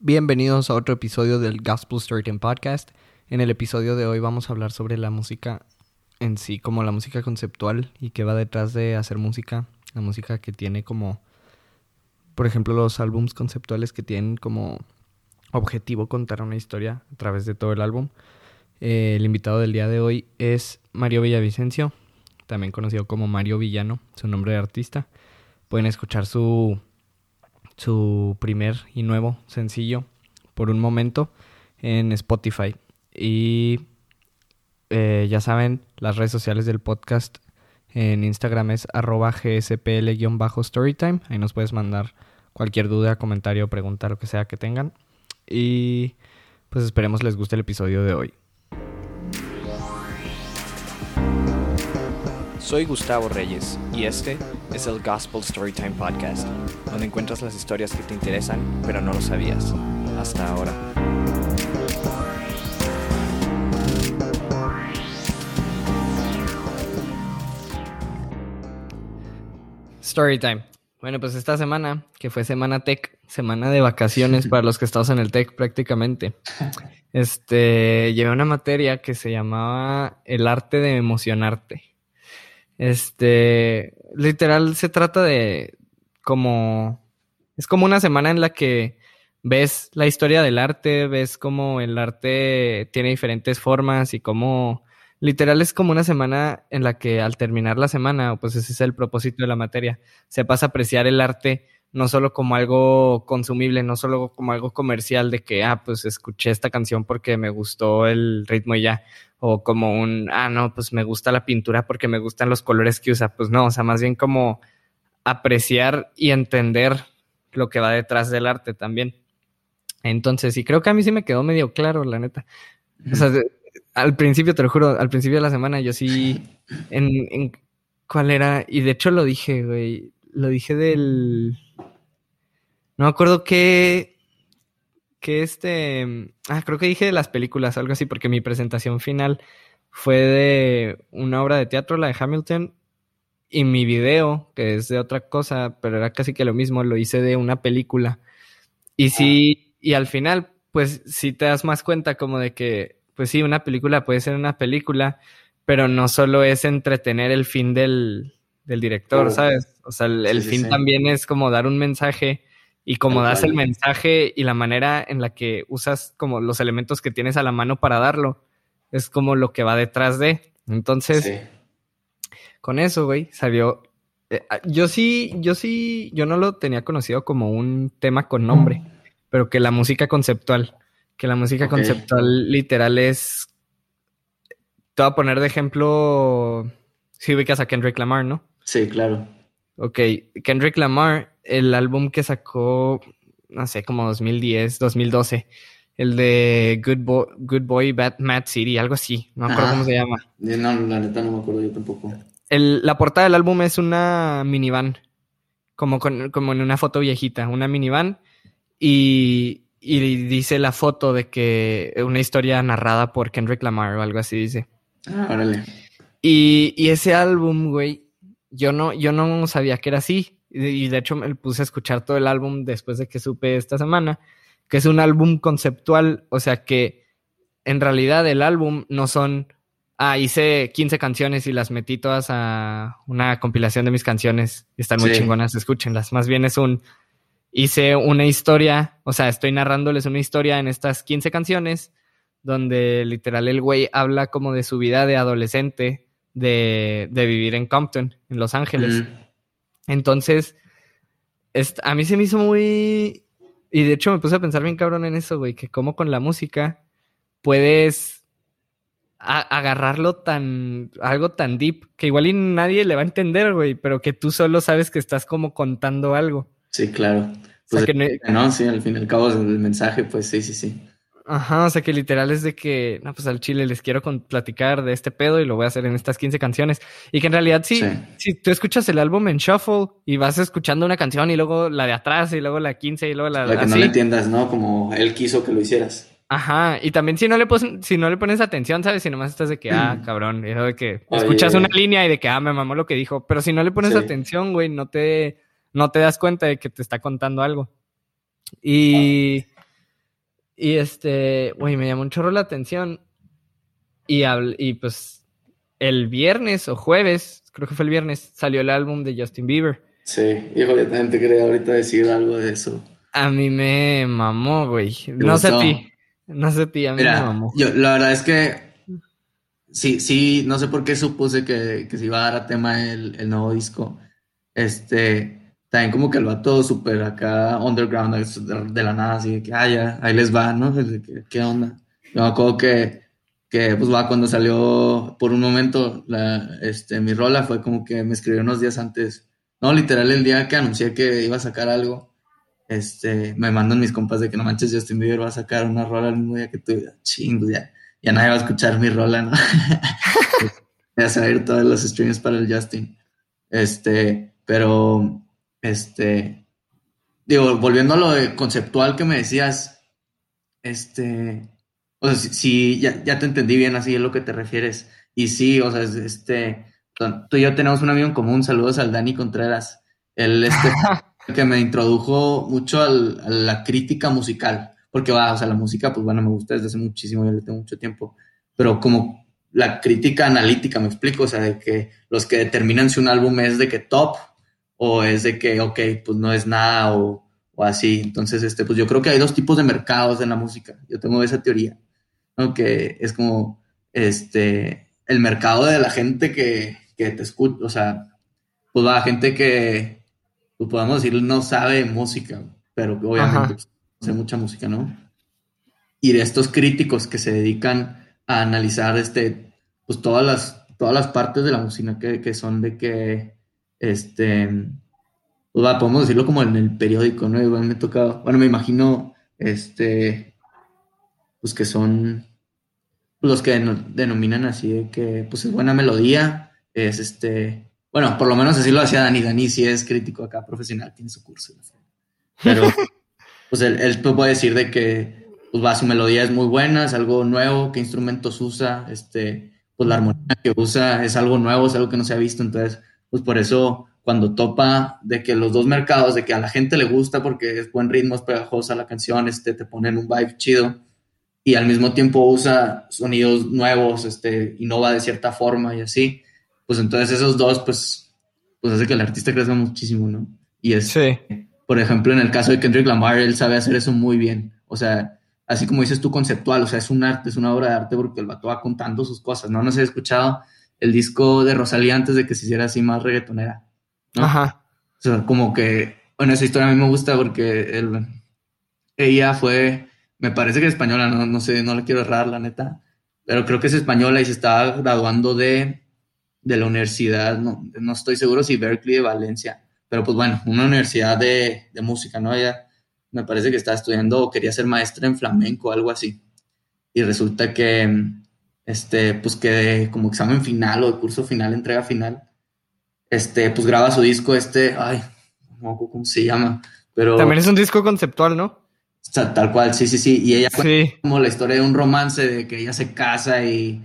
Bienvenidos a otro episodio del Gospel Storytime Podcast. En el episodio de hoy vamos a hablar sobre la música en sí, como la música conceptual y qué va detrás de hacer música. La música que tiene como, por ejemplo, los álbums conceptuales que tienen como objetivo contar una historia a través de todo el álbum. Eh, el invitado del día de hoy es Mario Villavicencio, también conocido como Mario Villano, su nombre de artista. Pueden escuchar su su primer y nuevo sencillo por un momento en Spotify. Y eh, ya saben, las redes sociales del podcast en Instagram es arroba gspl-storytime. Ahí nos puedes mandar cualquier duda, comentario, pregunta, lo que sea que tengan. Y pues esperemos les guste el episodio de hoy. Soy Gustavo Reyes y este es el Gospel Storytime Podcast, donde encuentras las historias que te interesan pero no lo sabías hasta ahora. Storytime. Bueno, pues esta semana, que fue semana tech, semana de vacaciones para los que estamos en el tech prácticamente, este, llevé una materia que se llamaba el arte de emocionarte. Este, literal se trata de como, es como una semana en la que ves la historia del arte, ves cómo el arte tiene diferentes formas y cómo, literal es como una semana en la que al terminar la semana, pues ese es el propósito de la materia, se pasa a apreciar el arte no solo como algo consumible, no solo como algo comercial de que, ah, pues escuché esta canción porque me gustó el ritmo y ya, o como un, ah, no, pues me gusta la pintura porque me gustan los colores que usa. Pues no, o sea, más bien como apreciar y entender lo que va detrás del arte también. Entonces, y creo que a mí sí me quedó medio claro, la neta. O sea, al principio, te lo juro, al principio de la semana yo sí, en, en ¿cuál era? Y de hecho lo dije, güey, lo dije del... No me acuerdo qué, que este, ah, creo que dije de las películas, algo así, porque mi presentación final fue de una obra de teatro, la de Hamilton, y mi video, que es de otra cosa, pero era casi que lo mismo, lo hice de una película. Y sí, y al final, pues sí te das más cuenta como de que, pues sí, una película puede ser una película, pero no solo es entretener el fin del, del director, ¿sabes? O sea, el, fin también es como dar un mensaje y como das el mensaje y la manera en la que usas como los elementos que tienes a la mano para darlo, es como lo que va detrás de. Entonces, con eso, güey, salió. Eh, ah, yo sí, yo sí, yo no lo tenía conocido como un tema con nombre, pero que la música conceptual, que la música conceptual literal es. Te voy a poner de ejemplo. Si ubicas a Kendrick Lamar, ¿no? Sí, claro. Ok, Kendrick Lamar, el álbum que sacó, no sé, como 2010, 2012, el de Good Boy, Good Boy Bad Mad City, algo así, no me acuerdo cómo se llama. No, la neta no me acuerdo yo tampoco. El, la portada del álbum es una minivan, como, con, como en una foto viejita, una minivan, y, y dice la foto de que una historia narrada por Kendrick Lamar o algo así dice. Ah, órale. Y, y ese álbum, güey, yo no, yo no sabía que era así. Y de hecho me puse a escuchar todo el álbum después de que supe esta semana, que es un álbum conceptual, o sea que en realidad el álbum no son, ah, hice 15 canciones y las metí todas a una compilación de mis canciones y están muy chingonas, escúchenlas. Más bien es un, hice una historia, o sea, estoy narrándoles una historia en estas 15 canciones, donde literal el güey habla como de su vida de adolescente, de, vivir en Compton, en Los Ángeles. Entonces, a mí se me hizo muy... Y de hecho me puse a pensar bien cabrón en eso, güey, que como con la música puedes agarrarlo tan... algo tan deep, que igual y nadie le va a entender, güey, pero que tú solo sabes que estás como contando algo. Sí, claro. Pues no... sí, al fin y al cabo el mensaje, pues sí, sí, sí. Ajá, o sea que literal es de que, no, pues al chile les quiero platicar de este pedo y lo voy a hacer en estas 15 canciones. Y que en realidad sí, si tú escuchas el álbum en shuffle y vas escuchando una canción y luego la de atrás y luego la 15 y luego la... Para que no le entiendas, ¿no? Como él quiso que lo hicieras. Ajá, y también si no le, si no le pones atención, ¿sabes? Si nomás estás de que, ah, cabrón, eso de que escuchas una línea y de que, ah, me mamó lo que dijo, pero si no le pones atención, güey, no te, no te das cuenta de que te está contando algo. Y... Y este, güey, me llamó un chorro la atención. Y, y pues el viernes o jueves, creo que fue el viernes, salió el álbum de Justin Bieber. Sí, hijo, yo también te quería ahorita decir algo de eso. A mí me mamó, güey. No sé a ti. No sé a ti, a mí me mamó. Yo, la verdad es que sí, sí, no sé por qué supuse que, que se iba a dar a tema el, el nuevo disco. Este, también como que el vato súper acá underground de la nada, así que, ah, ya, ahí les va, ¿no? ¿Qué onda? Yo me acuerdo que, que, pues va, cuando salió por un momento la, este, mi rola fue como que me escribió unos días antes, no, literal el día que anuncié que iba a sacar algo, este, me mandan mis compas de que no manches, Justin Bieber va a sacar una rola el mismo día que tú, chingo, ya, ya nadie va a escuchar mi rola, ¿no? Voy a salir todos los streams para el Justin. Este, pero este, digo, volviendo a lo de conceptual que me decías, este, o sea, si, ya, ya, te entendí bien así es lo que te refieres. Y sí, o sea, este, tú y yo tenemos un amigo en común, saludos al Dani Contreras, él este, que me introdujo mucho al, a la crítica musical, porque va, o sea, la música, pues bueno, me gusta desde hace muchísimo, ya le tengo mucho tiempo, pero como la crítica analítica, me explico, o sea, de que los que determinan si un álbum es de que top o es de que, ok, pues no es nada o, así. Entonces, este, pues yo creo que hay dos tipos de mercados en la música. Yo tengo esa teoría, ¿no? Que es como, este, el mercado de la gente que, que te escucha, o sea, pues la gente que, pues podemos decir, no sabe música, pero que obviamente pues, hace mucha música, ¿no? Y de estos críticos que se dedican a analizar, este, pues todas las, todas las partes de la música que, que son de que, este, pues podemos decirlo como en el periódico, ¿no? Igual me tocado, bueno, me imagino, este, pues que son los que denominan así de que, pues es buena melodía, es este, bueno, por lo menos así lo hacía Dani, Dani sí es crítico acá profesional, tiene su curso, pero, pues él, él puede decir de que, pues va, su melodía es muy buena, es algo nuevo, qué instrumentos usa, este, pues la armonía que usa es algo nuevo, es algo que no se ha visto, entonces pues por eso cuando topa de que los dos mercados, de que a la gente le gusta porque es buen ritmo, es pegajosa la canción, este, te ponen un vibe chido y al mismo tiempo usa sonidos nuevos, este, innova de cierta forma y así, pues entonces esos dos, pues, pues hace que el artista crezca muchísimo, ¿no? Y es, por ejemplo, en el caso de Kendrick Lamar, él sabe hacer eso muy bien, o sea, así como dices tú, conceptual, o sea, es un arte, es una obra de arte porque el vato va contando sus cosas, ¿no? No se ha escuchado el disco de Rosalía antes de que se hiciera así más reggaetonera. Ajá. O sea, como que, bueno, esa historia a mí me gusta porque ella fue, me parece que es española, no, no sé, no la quiero errar, la neta, pero creo que es española y se estaba graduando de, de la universidad, no, no estoy seguro si Berkeley de Valencia, pero pues bueno, una universidad de, de música, ¿no? Ella me parece que estaba estudiando o quería ser maestra en flamenco, algo así. Y resulta que este, pues que como examen final o de curso final, entrega final, este, pues graba su disco, este, ay, no cómo se llama, pero... También es un disco conceptual, ¿no? Tal cual, sí, sí, sí, y ella fue como la historia de un romance de que ella se casa y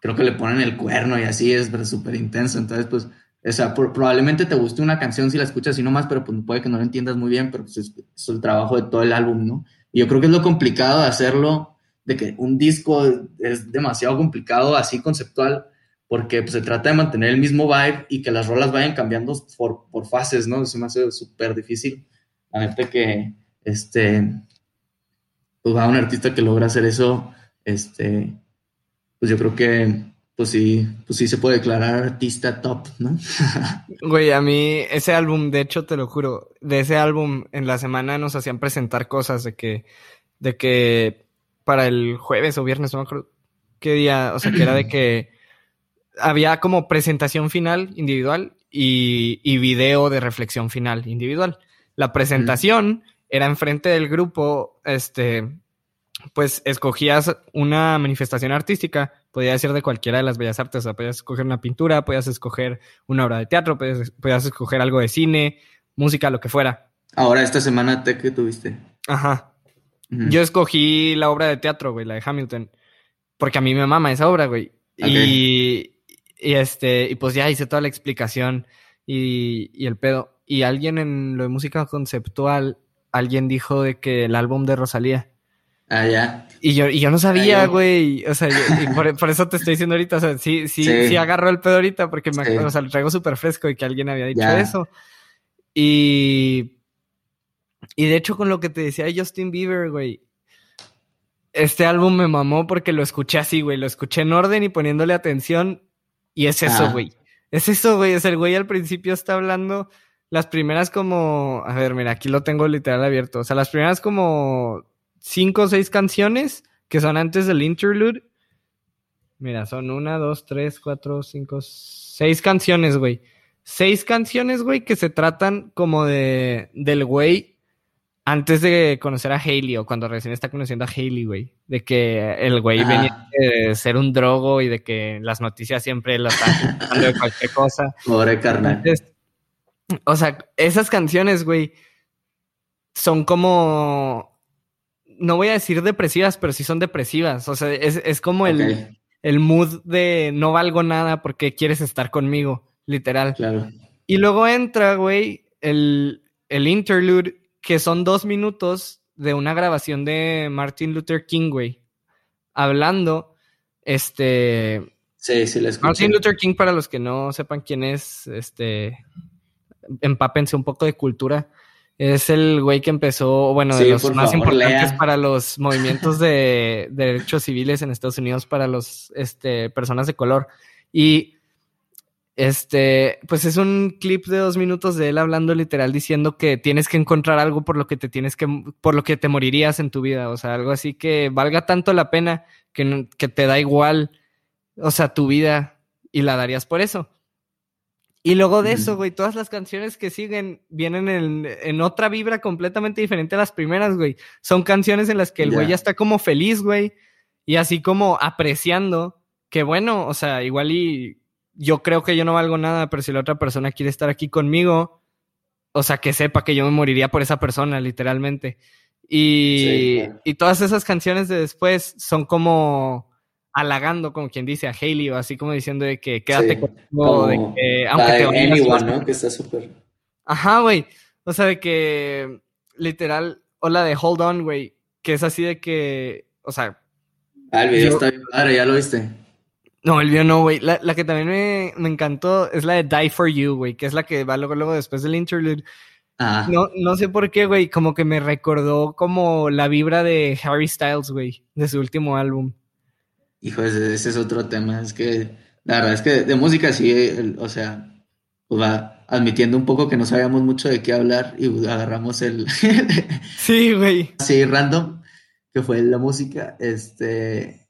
creo que le ponen el cuerno y así es súper intenso, entonces pues, o sea, probablemente te guste una canción si la escuchas y no más, pero pues puede que no la entiendas muy bien, pero pues es, es el trabajo de todo el álbum, ¿no? Y yo creo que es lo complicado de hacerlo de que un disco es demasiado complicado así conceptual porque pues, se trata de mantener el mismo vibe y que las rolas vayan cambiando por, por fases, ¿no? Eso me hace súper difícil. La neta que, este, pues va un artista que logra hacer eso, este, pues yo creo que, pues sí, pues sí se puede declarar artista top, ¿no? Güey, a mí ese álbum, de hecho, te lo juro, de ese álbum en la semana nos hacían presentar cosas de que, de que para el jueves o viernes, no me acuerdo qué día, o sea, que era de que había como presentación final individual y, y video de reflexión final individual. La presentación era enfrente del grupo, este, pues escogías una manifestación artística, podía ser de cualquiera de las bellas artes, o sea, podías escoger una pintura, podías escoger una obra de teatro, podías, podías escoger algo de cine, música, lo que fuera. Ahora, esta semana, ¿te que tuviste? Ajá. Yo escogí la obra de teatro, güey, la de Hamilton, porque a mí me mama esa obra, güey. Y, este, y pues ya hice toda la explicación y, y, el pedo. Y alguien en lo de música conceptual, alguien dijo de que el álbum de Rosalía. Ah, ya. Y yo, y yo no sabía, güey. O sea, yo- y por, por eso te estoy diciendo ahorita. O sea, sí, sí, sí, Sí. agarró el pedo ahorita porque me, Sí. o sea, lo traigo súper fresco y que alguien había dicho Ya. eso. Y, y de hecho, con lo que te decía de Justin Bieber, güey. Este álbum me mamó porque lo escuché así, güey. Lo escuché en orden y poniéndole atención. Y es eso, Ah. güey. Es eso, güey. Es el güey al principio está hablando. Las primeras como. A ver, mira, aquí lo tengo literal abierto. O sea, las primeras como cinco o seis canciones que son antes del interlude. Mira, son una, dos, tres, cuatro, cinco, seis canciones, güey. Seis canciones, güey, que se tratan como de del güey antes de conocer a Hailey o cuando recién está conociendo a Hailey, güey. De que el güey Ajá. venía de ser un drogo y de que las noticias siempre lo están hablando de cualquier cosa. Pobre carnal. Entonces, o sea, esas canciones, güey, son como. No voy a decir depresivas, pero sí son depresivas. O sea, es, es como el, el mood de no valgo nada porque quieres estar conmigo, literal. claro. Y luego entra, güey, el, el interlude, que son dos minutos de una grabación de Martin Luther King, güey, hablando, este, Sí, sí, la escuché. Martin Luther King, para los que no sepan quién es, este, empápense un poco de cultura. Es el güey que empezó, bueno, de los más favor, importantes lea. para los movimientos de, de derechos civiles en Estados Unidos para los, este, personas de color. Y, este, pues es un clip de dos minutos de él hablando literal diciendo que tienes que encontrar algo por lo que te tienes que, por lo que te morirías en tu vida. O sea, algo así que valga tanto la pena que, no- que te da igual, o sea, tu vida y la darías por eso. Y luego de eso, güey, todas las canciones que siguen vienen en, en otra vibra completamente diferente a las primeras, güey. Son canciones en las que el güey ya está como feliz, güey. Y así como apreciando que bueno, o sea, igual y yo creo que yo no valgo nada, pero si la otra persona quiere estar aquí conmigo, o sea, que sepa que yo me moriría por esa persona, literalmente. Y, Sí, claro. y todas esas canciones de después son como halagando, como quien dice, a Hailey, o así como diciendo de que quédate Sí, conmigo, como de que aunque te vayas, Anyone, vas- ¿no? Que está súper. Ajá, güey. O sea, de que literal, o la de Hold On, güey, que es así de que, o sea, Ah, el video Yo- está bien padre, ya lo viste. No, el video no, güey. La, la que también me, me encantó es la de Die For You, güey, que es la que va luego, luego después del interlude. Ah, No, no sé por qué, güey, como que me recordó como la vibra de Harry Styles, güey, de su último álbum. hijo, ese, ese es otro tema. Es que la verdad es que de música sí, el- o sea, pues va admitiendo un poco que no sabíamos mucho de qué hablar y agarramos el Sí, güey. así random, que fue la música. Este,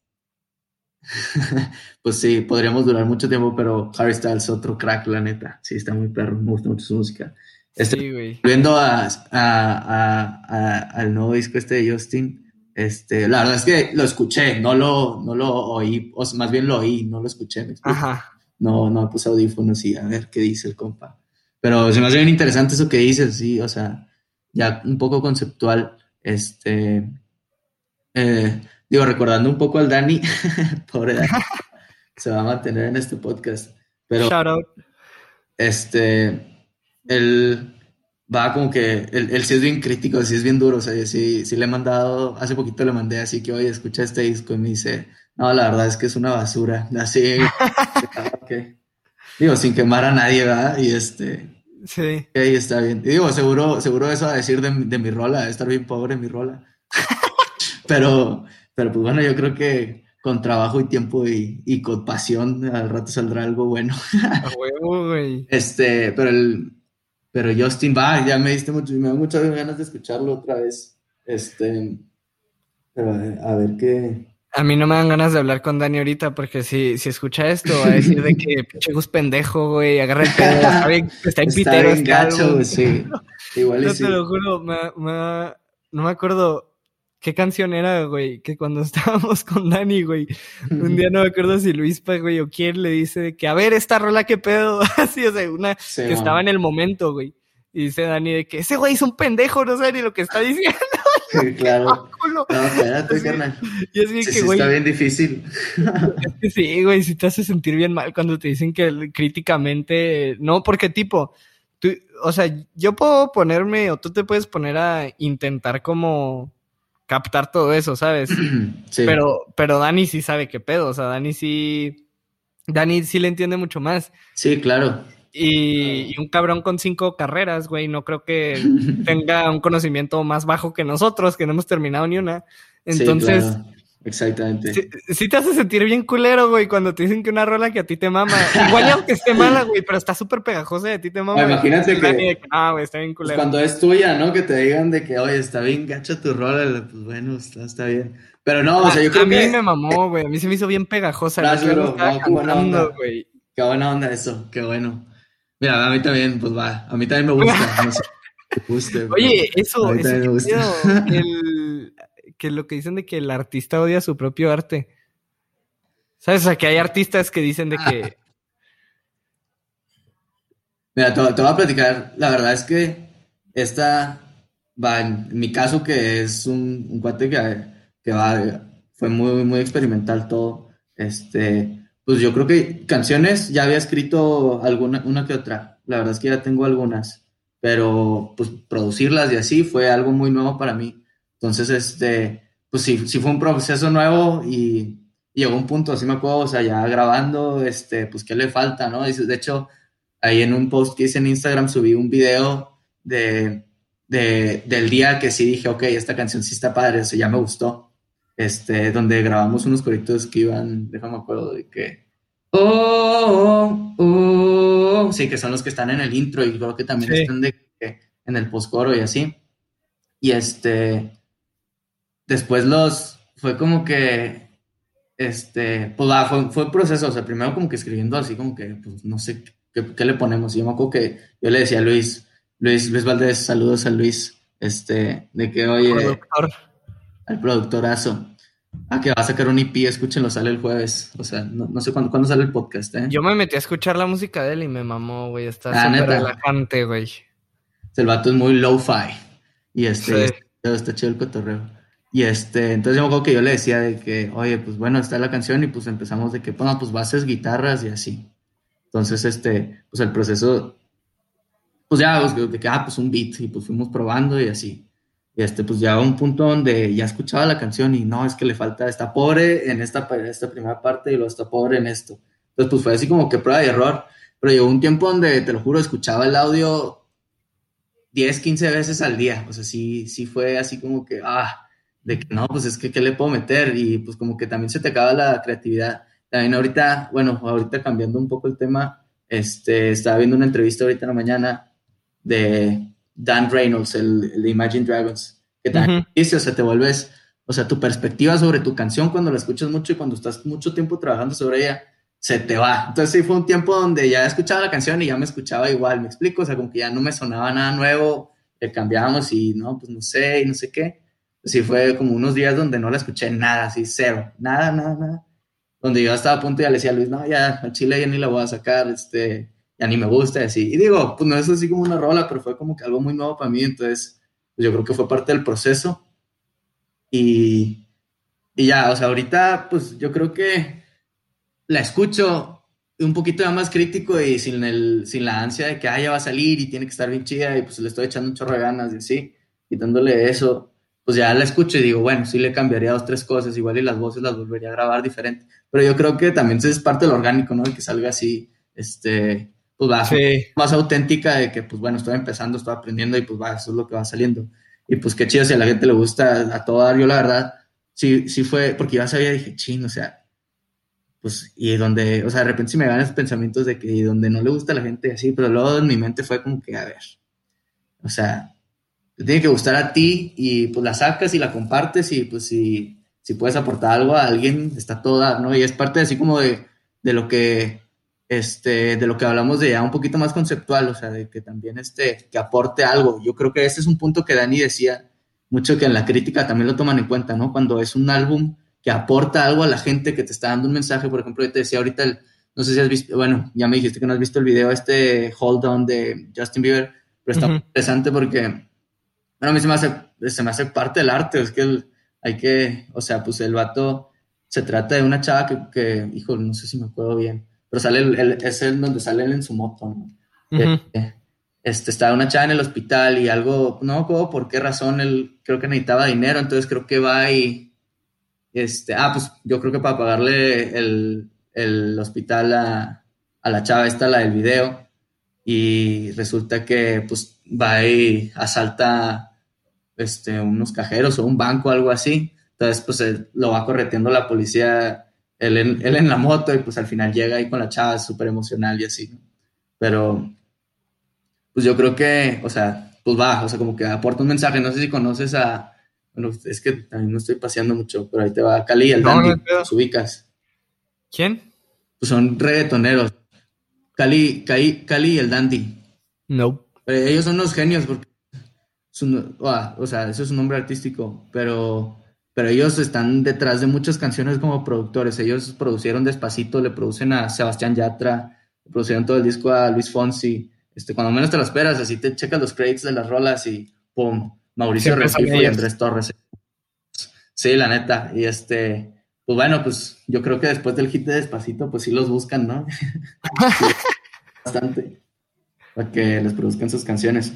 pues sí, podríamos durar mucho tiempo, pero Harry Styles otro crack, la neta. Sí, está muy perro, me gusta mucho su música. Este, Sí. Volviendo a, a- a- al nuevo disco este de Justin, este, la verdad es que lo escuché, no lo, no lo oí, o más bien lo oí, no lo escuché, ¿me? Ajá. No, no puse audífonos y a ver qué dice el compa. Pero se me hace bien interesante eso que dices, sí, o sea, ya un poco conceptual, este, eh, digo, recordando un poco al Dani, pobre Dani, se va a mantener en este podcast, pero Shout out. este, él va como que, él, él sí es bien crítico, sí es bien duro, o sea, sí, sí le he mandado, hace poquito le mandé así que, oye, escucha este disco y me dice, no, la verdad es que es una basura, así, ok. digo, sin quemar a nadie, ¿verdad? Y este, Sí. ok, está bien, y digo, seguro, seguro eso va a decir de, de mi rola, de estar bien pobre mi rola, pero, pero pues bueno, yo creo que con trabajo y tiempo y, y con pasión, al rato saldrá algo bueno. A huevo, güey. Este, pero el, pero Justin va, ya me diste mucho, me da muchas ganas de escucharlo otra vez. Este, pero a ver, a ver qué. A mí no me dan ganas de hablar con Dani ahorita porque si, si escucha esto va a decir de que pinche Gus pendejo, güey, agarra el pedo, está bien, está en Está pitero bien este gacho, sí. Igual No sí. te lo juro, me- me- no me acuerdo qué canción era, güey, que cuando estábamos con Dani, güey, un día no me acuerdo si Luispa, güey, o quién le dice de que, a ver, esta rola, qué pedo, así, o sea, una Sí, que man. estaba en el momento, güey. Y dice Dani de que ese güey es un pendejo, no sabe ni lo que está diciendo, Sí, claro. No, espérate, Sí. carnal. Y así Sí, que, sí, güey, está bien difícil. que sí, güey, si te hace sentir bien mal cuando te dicen que críticamente, no, porque tipo, tú, o sea, yo puedo ponerme, o tú te puedes poner a intentar como captar todo eso, ¿sabes? Sí. Pero, pero Dani sí sabe qué pedo, o sea, Dani sí, Dani sí le entiende mucho más. Sí, claro. Y, y un cabrón con cinco carreras, güey, no creo que tenga un conocimiento más bajo que nosotros, que no hemos terminado ni una. Sí, Entonces, claro. Exactamente. sí te hace sentir bien culero, güey, cuando te dicen que una rola que a ti te mama. Igual aunque esté mala, güey, pero está súper pegajosa y a ti te mama. Ah, imagínate que- Ah, güey, está bien Pues culero. cuando es tuya, ¿no? Que te digan de que, oye, está bien gacha tu rola, pues bueno, está, está bien. Pero no, o sea, yo a, creo a mí que me mamó, güey. A mí se me hizo bien pegajosa. Gracias, bro. No, qué buena onda. güey. qué buena onda eso, qué bueno. Mira, a mí también, pues va, a mí también me gusta. No sé, si Oye, eso, eso me gusta. el, que lo que dicen de que el artista odia su propio arte. ¿Sabes? O sea, que hay artistas que dicen de que. Mira, te, te voy a platicar. La verdad es que esta va, en, en mi caso, que es un, un cuate que, que va, fue muy, muy experimental todo. Este, pues yo creo que canciones ya había escrito alguna, una que otra. La verdad es que ya tengo algunas, pero pues producirlas y así fue algo muy nuevo para mí. Entonces, este, pues sí, sí fue un proceso nuevo y, y llegó un punto, así me acuerdo, o sea, ya grabando, este, pues qué le falta, ¿no? Dices, De hecho, ahí en un post que hice en Instagram subí un video de, de- del día que sí dije, ok, esta canción sí está padre, o sea, ya me gustó. Este, donde grabamos unos coritos que iban, déjame acuerdo de que. Oh, oh, oh", sí, que son los que están en el intro y creo que también Sí. están de en el postcoro y así. Y este, después los, fue como que, este, pues va, fue, fue proceso, o sea, primero como que escribiendo así como que, pues no sé qué, qué le ponemos. Y yo me acuerdo que yo le decía a Luis, Luis, Luis Valdés, saludos a Luis, este, de que, oye, productor. al productorazo, a que va a sacar un EP, escúchenlo, sale el jueves, o sea, no, no sé cuándo, cuándo sale el podcast, ¿eh? Yo me metí a escuchar la música de él y me mamó, güey. Está Ah, relajante, güey. El vato es muy low-fi. Y este, Sí. está, está chido el cotorreo. Y este, entonces yo me acuerdo que yo le decía de que, oye, pues bueno, está la canción y pues empezamos de que, bueno, pues bases, guitarras y así. Entonces, este, pues el proceso, pues ya, pues, de que, ah, pues un beat y pues fuimos probando y así. Y este, pues ya un punto donde ya escuchaba la canción y no, es que le falta, está pobre en esta, esta primera parte y luego está pobre en esto. Entonces, pues fue así como que prueba y error. Pero llegó un tiempo donde, te lo juro, escuchaba el audio 10, 15 veces al día. O sea, sí, sí fue así como que, ah, de que no, pues es que, ¿qué le puedo meter? Y pues como que también se te acaba la creatividad. También ahorita, bueno, ahorita cambiando un poco el tema, este, estaba viendo una entrevista ahorita en la mañana de Dan Reynolds, el, el de Imagine Dragons, que también Ujú. dice, o sea, te vuelves, o sea, tu perspectiva sobre tu canción cuando la escuchas mucho y cuando estás mucho tiempo trabajando sobre ella, se te va. Entonces sí fue un tiempo donde ya escuchaba la canción y ya me escuchaba igual, me explico, o sea, como que ya no me sonaba nada nuevo, le cambiamos y no, pues no sé, y no sé qué. Sí fue como unos días donde no la escuché nada, así cero, nada, nada, nada. Donde yo estaba a punto ya le decía a Luis, no, ya, al chile ya ni la voy a sacar, este, ya ni me gusta, así. Y digo, pues no es así como una rola, pero fue como que algo muy nuevo para mí, entonces pues yo creo que fue parte del proceso. Y, y ya, o sea, ahorita, pues yo creo que la escucho un poquito ya más crítico y sin, el, sin la ansia de que ah, ya va a salir y tiene que estar bien chida y pues le estoy echando un chorro de ganas y así, quitándole eso, pues ya la escucho y digo, bueno, sí le cambiaría dos, tres cosas, igual y las voces las volvería a grabar diferente, pero yo creo que también es parte de lo orgánico, ¿no? El que salga así, este, pues va, Sí. más auténtica de que, pues bueno, estoy empezando, estoy aprendiendo y pues va, eso es lo que va saliendo. Y pues qué chido si a la gente le gusta a todo dar. Yo la verdad, sí, sí fue, porque ya sabía, dije, ching, o sea, pues, y donde, o sea, de repente sí me ganan esos pensamientos de que y donde no le gusta a la gente así, pero luego en mi mente fue como que, a ver, o sea, te tiene que gustar a ti y pues la sacas y la compartes y pues si, si puedes aportar algo a alguien, está todo dar, ¿no? Y es parte así como de, de lo que, este, de lo que hablamos de ya un poquito más conceptual, o sea, de que también este, que aporte algo. Yo creo que ese es un punto que Dani decía mucho que en la crítica también lo toman en cuenta, ¿no? Cuando es un álbum que aporta algo a la gente, que te está dando un mensaje, por ejemplo, yo te decía ahorita, el, no sé si has visto, bueno, ya me dijiste que no has visto el video este Hold On de Justin Bieber, pero está Ujú. interesante porque, bueno, a mí se me hace, se me hace parte del arte, es que el- hay que, o sea, pues el vato se trata de una chava que, que hijo, no sé si me acuerdo bien, pero sale, el, el- es el donde sale él en su moto, ¿no? Ujú. Este, este, estaba una chava en el hospital y algo, no me acuerdo por qué razón, él creo que necesitaba dinero, entonces creo que va y, este, ah, pues yo creo que para pagarle el, el hospital a, a, la chava esta, la del video, y resulta que pues va y asalta este, unos cajeros o un banco, algo así, entonces pues lo va correteando la policía, él en, él en la moto y pues al final llega ahí con la chava súper emocional y así, pero pues yo creo que, o sea, pues va, o sea, como que aporta un mensaje. No sé si conoces a, bueno, es que también no estoy paseando mucho, pero ahí te va Cali, el Dandy, los ubicas. ¿Quién? Pues son reggaetoneros. Cali, Cali, Cali y el Dandy. No. Ellos son unos genios porque, o sea, eso es un nombre artístico, pero, pero ellos están detrás de muchas canciones como productores. Ellos producieron Despacito, le producen a Sebastián Yatra, le producieron todo el disco a Luis Fonsi este, cuando menos te lo esperas, así te checas los credits de las rolas y ¡pum! Mauricio Refifo y Andrés Torres. Sí, la neta. Y este, pues bueno, pues yo creo que después del hit de Despacito, pues sí los buscan, ¿no? Bastante. Para que les produzcan sus canciones.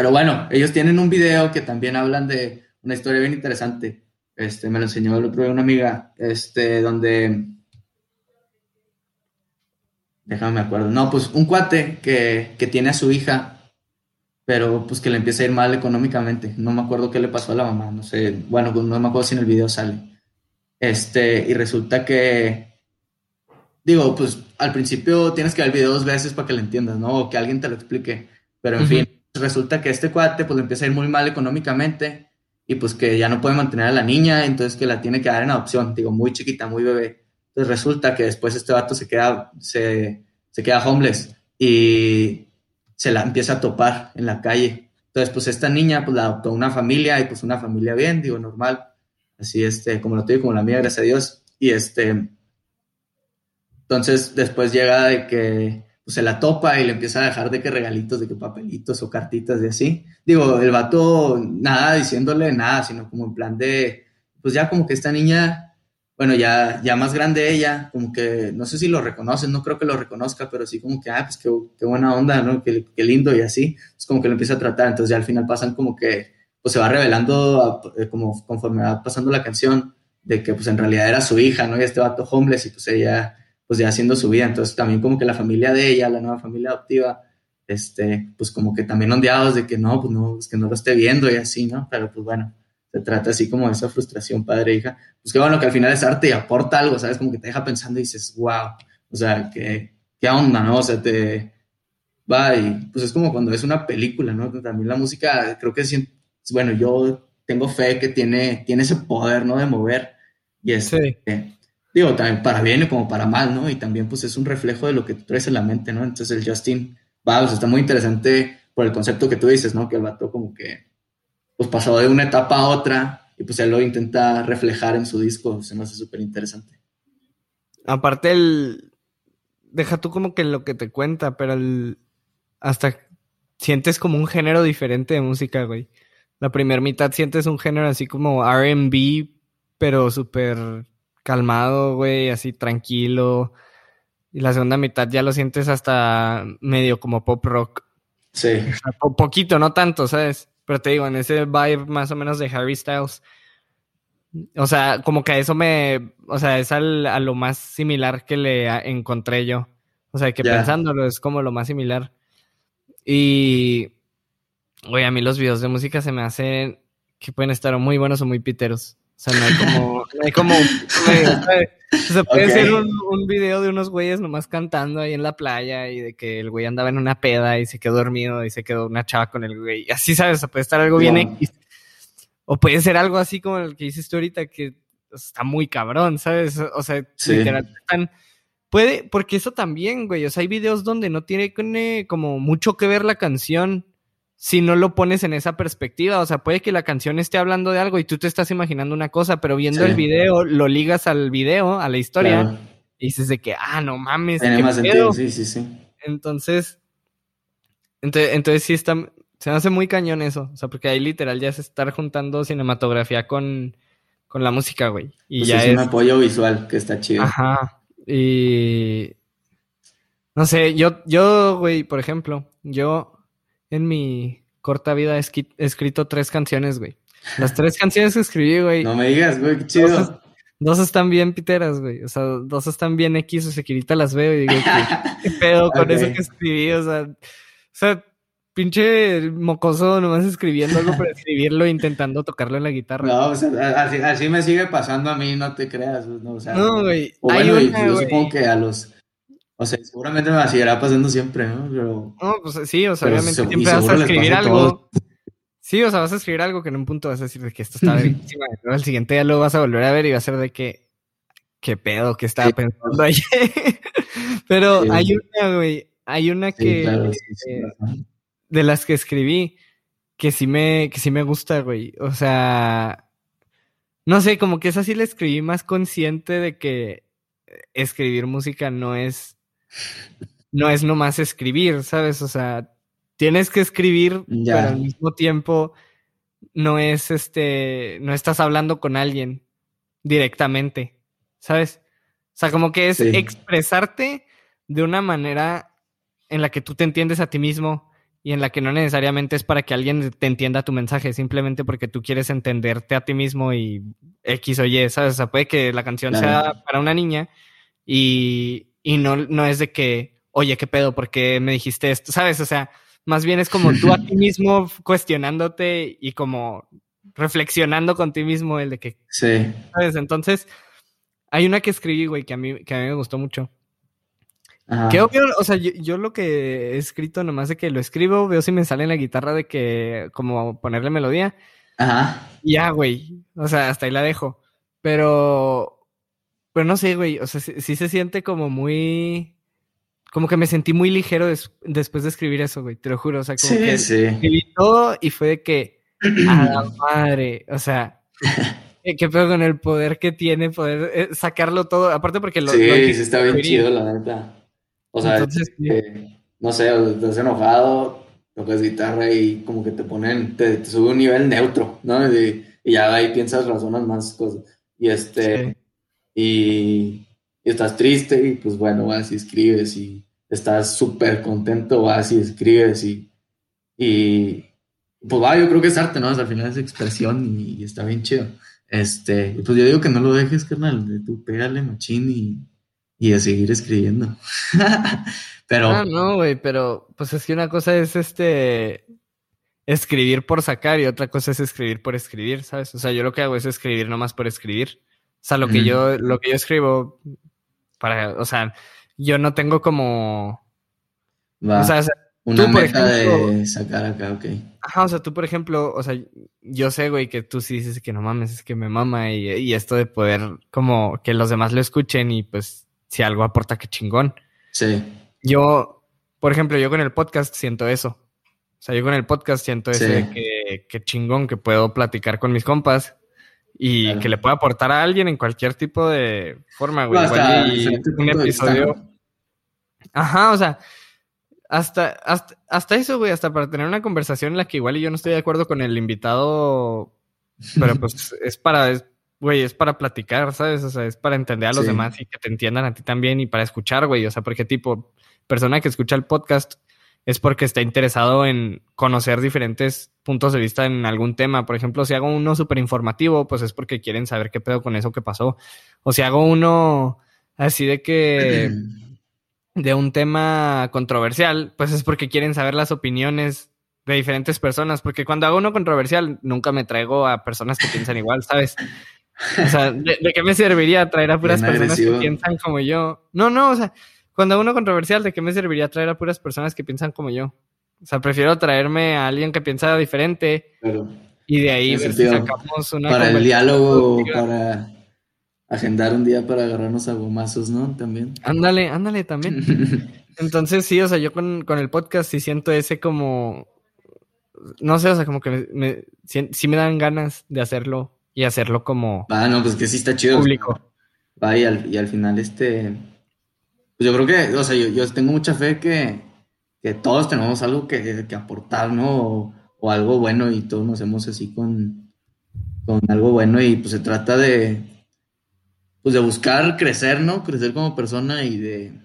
Pero bueno, ellos tienen un video que también hablan de una historia bien interesante. Este, me lo enseñó el otro día una amiga, este, donde déjame me acuerdo. No, pues un cuate que, tiene a su hija, pero pues que le empieza a ir mal económicamente. No me acuerdo qué le pasó a la mamá, no sé. Bueno, pues no me acuerdo si en el video sale. Este, y resulta que, digo, pues al principio tienes que ver el video dos veces para que lo entiendas, ¿no? O que alguien te lo explique. Pero en fin, resulta que este cuate pues le empieza a ir muy mal económicamente y pues que ya no puede mantener a la niña, entonces que la tiene que dar en adopción, digo, muy chiquita, muy bebé. Entonces resulta que después este vato se queda, se, se queda homeless y se la empieza a topar en la calle. Entonces, pues esta niña, pues la adoptó una familia y pues una familia bien, digo, normal. Así, este, como lo tuve, como la mía, gracias a Dios. Y este, entonces después llega de que pues, se la topa y le empieza a dejar de que regalitos, de que papelitos o cartitas de así. Digo, el vato, nada diciéndole nada, sino como en plan de, pues ya como que esta niña bueno, ya, ya más grande ella, como que, no sé si lo reconoce, no creo que lo reconozca, pero sí como que, ah, pues qué, qué buena onda, ¿no? Qué, qué, lindo y así, es como que lo empieza a tratar, entonces ya al final pasan como que, pues se va revelando eh, como conforme va pasando la canción, de que pues en realidad era su hija, ¿no? Y este vato homeless y pues ella, pues ya haciendo su vida, entonces también como que la familia de ella, la nueva familia adoptiva, este, pues como que también ondeados de que no, pues no, es que no lo esté viendo y así, ¿no? Pero pues bueno, se trata así como de esa frustración padre-hija. Pues qué bueno que al final es arte y aporta algo, ¿sabes? Como que te deja pensando y dices, wow, o sea, ¿qué, qué onda, no? O sea, te va y pues es como cuando ves una película, ¿no? También la música, creo que es, bueno, yo tengo fe que tiene, tiene ese poder, ¿no? De mover. Y es, digo, también para bien y como para mal, ¿no? Y también pues es un reflejo de lo que tú traes en la mente, ¿no? Entonces el Justin, va, sea, está muy interesante por el concepto que tú dices, ¿no? Que el vato como que pues pasó de una etapa a otra y pues él lo intenta reflejar en su disco, se me hace súper interesante. Aparte el... Deja tú como que lo que te cuenta, pero el... Hasta sientes como un género diferente de música, güey. La primera mitad sientes un género así como RB, pero súper calmado, güey, así tranquilo. Y la segunda mitad ya lo sientes hasta medio como pop rock. Sí. poquito, no tanto, ¿sabes? Pero te digo, en ese vibe más o menos de Harry Styles. O sea, como que eso me. O sea, es a lo más similar que le encontré yo. O sea, que pensándolo es como lo más similar. Y. Oye, a mí los videos de música se me hacen que pueden estar muy buenos o muy piteros. O sea, no hay como. No hay como. o sea, puede ser un, un, video de unos güeyes nomás cantando ahí en la playa y de que el güey andaba en una peda y se quedó dormido y se quedó una chava con el güey. Así, ¿sabes? O puede estar algo bien X. O puede ser algo así como el que dices tú ahorita que está muy cabrón, ¿sabes? O sea, literalmente están. Puede, porque eso también, güey. O sea, hay videos donde no tiene como mucho que ver la canción si no lo pones en esa perspectiva. O sea, puede que la canción esté hablando de algo y tú te estás imaginando una cosa, pero viendo el video, lo ligas al video, a la historia, y dices de que, ah, no mames. Tiene más sentido, sí, sí, sí. Entonces, entonces, entonces sí está, se me hace muy cañón eso. O sea, porque ahí literal ya se está juntando cinematografía con, con la música, güey. Y pues ya es, un apoyo visual que está chido. Ajá. Y no sé, yo, yo, güey, por ejemplo, yo en mi corta vida he escrito tres canciones, güey. Las tres canciones que escribí, güey. No me digas, güey, qué chido. Dos, están bien piteras, güey. O sea, dos están bien X o que ahorita las veo y digo, ¿qué, pedo con eso que escribí? O sea, o sea, pinche mocoso nomás escribiendo algo para escribirlo e intentando tocarlo en la guitarra. No, o sea, así, me sigue pasando a mí, no te creas. No, o sea, no güey. Bueno, yo supongo que a los. O sea, seguramente me seguirá pasando siempre, ¿no? Pero, no, pues sí, o sea, obviamente siempre vas a escribir algo. Sí, o sea, vas a escribir algo que en un punto vas a decir de que esto está pero al siguiente ya lo vas a volver a ver y va a ser de que. ¿Qué pedo? ¿Qué estaba pensando ayer? pero hay una, güey. Hay una que. Claro, de las que escribí que sí me, que sí me gusta, güey. O sea, no sé, como que esa sí la escribí más consciente de que escribir música no es, no es nomás escribir, ¿sabes? O sea, tienes que escribir, pero al mismo tiempo no es este, no estás hablando con alguien directamente, ¿sabes? O sea, como que es expresarte de una manera en la que tú te entiendes a ti mismo y en la que no necesariamente es para que alguien te entienda tu mensaje, simplemente porque tú quieres entenderte a ti mismo y X o Y, ¿sabes? O sea, puede que la canción sea para una niña y, y no, no es de que, oye, ¿qué pedo? ¿Por qué me dijiste esto? ¿Sabes? O sea, más bien es como tú a ti mismo cuestionándote y como reflexionando con ti mismo el de que... Sí. ¿Sabes? Entonces, hay una que escribí, güey, que a mí, que a mí me gustó mucho que obvio, o sea, yo, lo que he escrito, nomás de que lo escribo, veo si me sale en la guitarra de que, como ponerle melodía. Ajá. Ya, güey. O sea, hasta ahí la dejo. Pero, pero no sé, güey. O sea, sí, se siente como muy, como que me sentí muy ligero después de escribir eso, güey. Te lo juro. O sea, como que sí. escribí todo y fue de que, a la madre. O sea, qué pedo con el poder que tiene poder eh, sacarlo todo. Aparte porque lo. Sí, sí está bien chido, la neta. O sea, no sé, estás enojado, tocas guitarra y como que te ponen, te, sube un nivel neutro, ¿no? Y, ya ahí piensas, razonas más cosas. Y este, y, estás triste y pues bueno, vas y escribes y estás súper contento, vas y escribes y, y pues va, yo creo que es arte, ¿no? al final es expresión y, está bien chido. Este, pues yo digo que no lo dejes, carnal, tú pégale machín y, y a seguir escribiendo. pero. Ah, no, güey, pero pues es que una cosa es este escribir por sacar y otra cosa es escribir por escribir, ¿sabes? O sea, yo lo que hago es escribir nomás por escribir. O sea, lo que yo, lo que yo escribo para, o sea, yo no tengo como. o sea, una meta de sacar acá, ok. Ajá, o sea, tú, por ejemplo, o sea, yo sé, güey, que tú sí dices que no mames, es que me mama y, y esto de poder como que los demás lo escuchen y pues si algo aporta, qué chingón. Sí. Yo, por ejemplo, yo con el podcast siento eso. O sea, yo con el podcast siento ese que, chingón que puedo platicar con mis compas y que le pueda aportar a alguien en cualquier tipo de forma, güey. un episodio. Ajá, o sea, hasta, hasta, hasta eso, güey, hasta para tener una conversación en la que igual y yo no estoy de acuerdo con el invitado, pero pues es para, güey, es para platicar, ¿sabes? O sea, es para entender a los demás y que te entiendan a ti también y para escuchar, güey. O sea, porque tipo, persona que escucha el podcast es porque está interesado en conocer diferentes puntos de vista en algún tema. Por ejemplo, si hago uno súper informativo, pues es porque quieren saber qué pedo con eso que pasó. O si hago uno así de que de un tema controversial, pues es porque quieren saber las opiniones de diferentes personas, porque cuando hago uno controversial nunca me traigo a personas que piensan igual, ¿sabes? O sea, ¿de, qué me serviría traer a puras personas que piensan como yo? No, no, o sea, cuando uno controversial, ¿de qué me serviría traer a puras personas que piensan como yo? O sea, prefiero traerme a alguien que piensa diferente y de ahí sacamos una Para el diálogo, para agendar un día para agarrarnos a gomazos, ¿no? También. Ándale, ándale también. Entonces, sí, o sea, yo con, con, el podcast sí siento ese como... No sé, o sea, como que me, me, sí me dan ganas de hacerlo y hacerlo como ah, no, pues que sí está chido. Público. Va, y al, y al final, este. Pues yo creo que, o sea, yo, tengo mucha fe que, que todos tenemos algo que, que aportar, ¿no? O, algo bueno y todos nos hacemos así con, con algo bueno y pues se trata de, pues de buscar crecer, ¿no? Crecer como persona y de,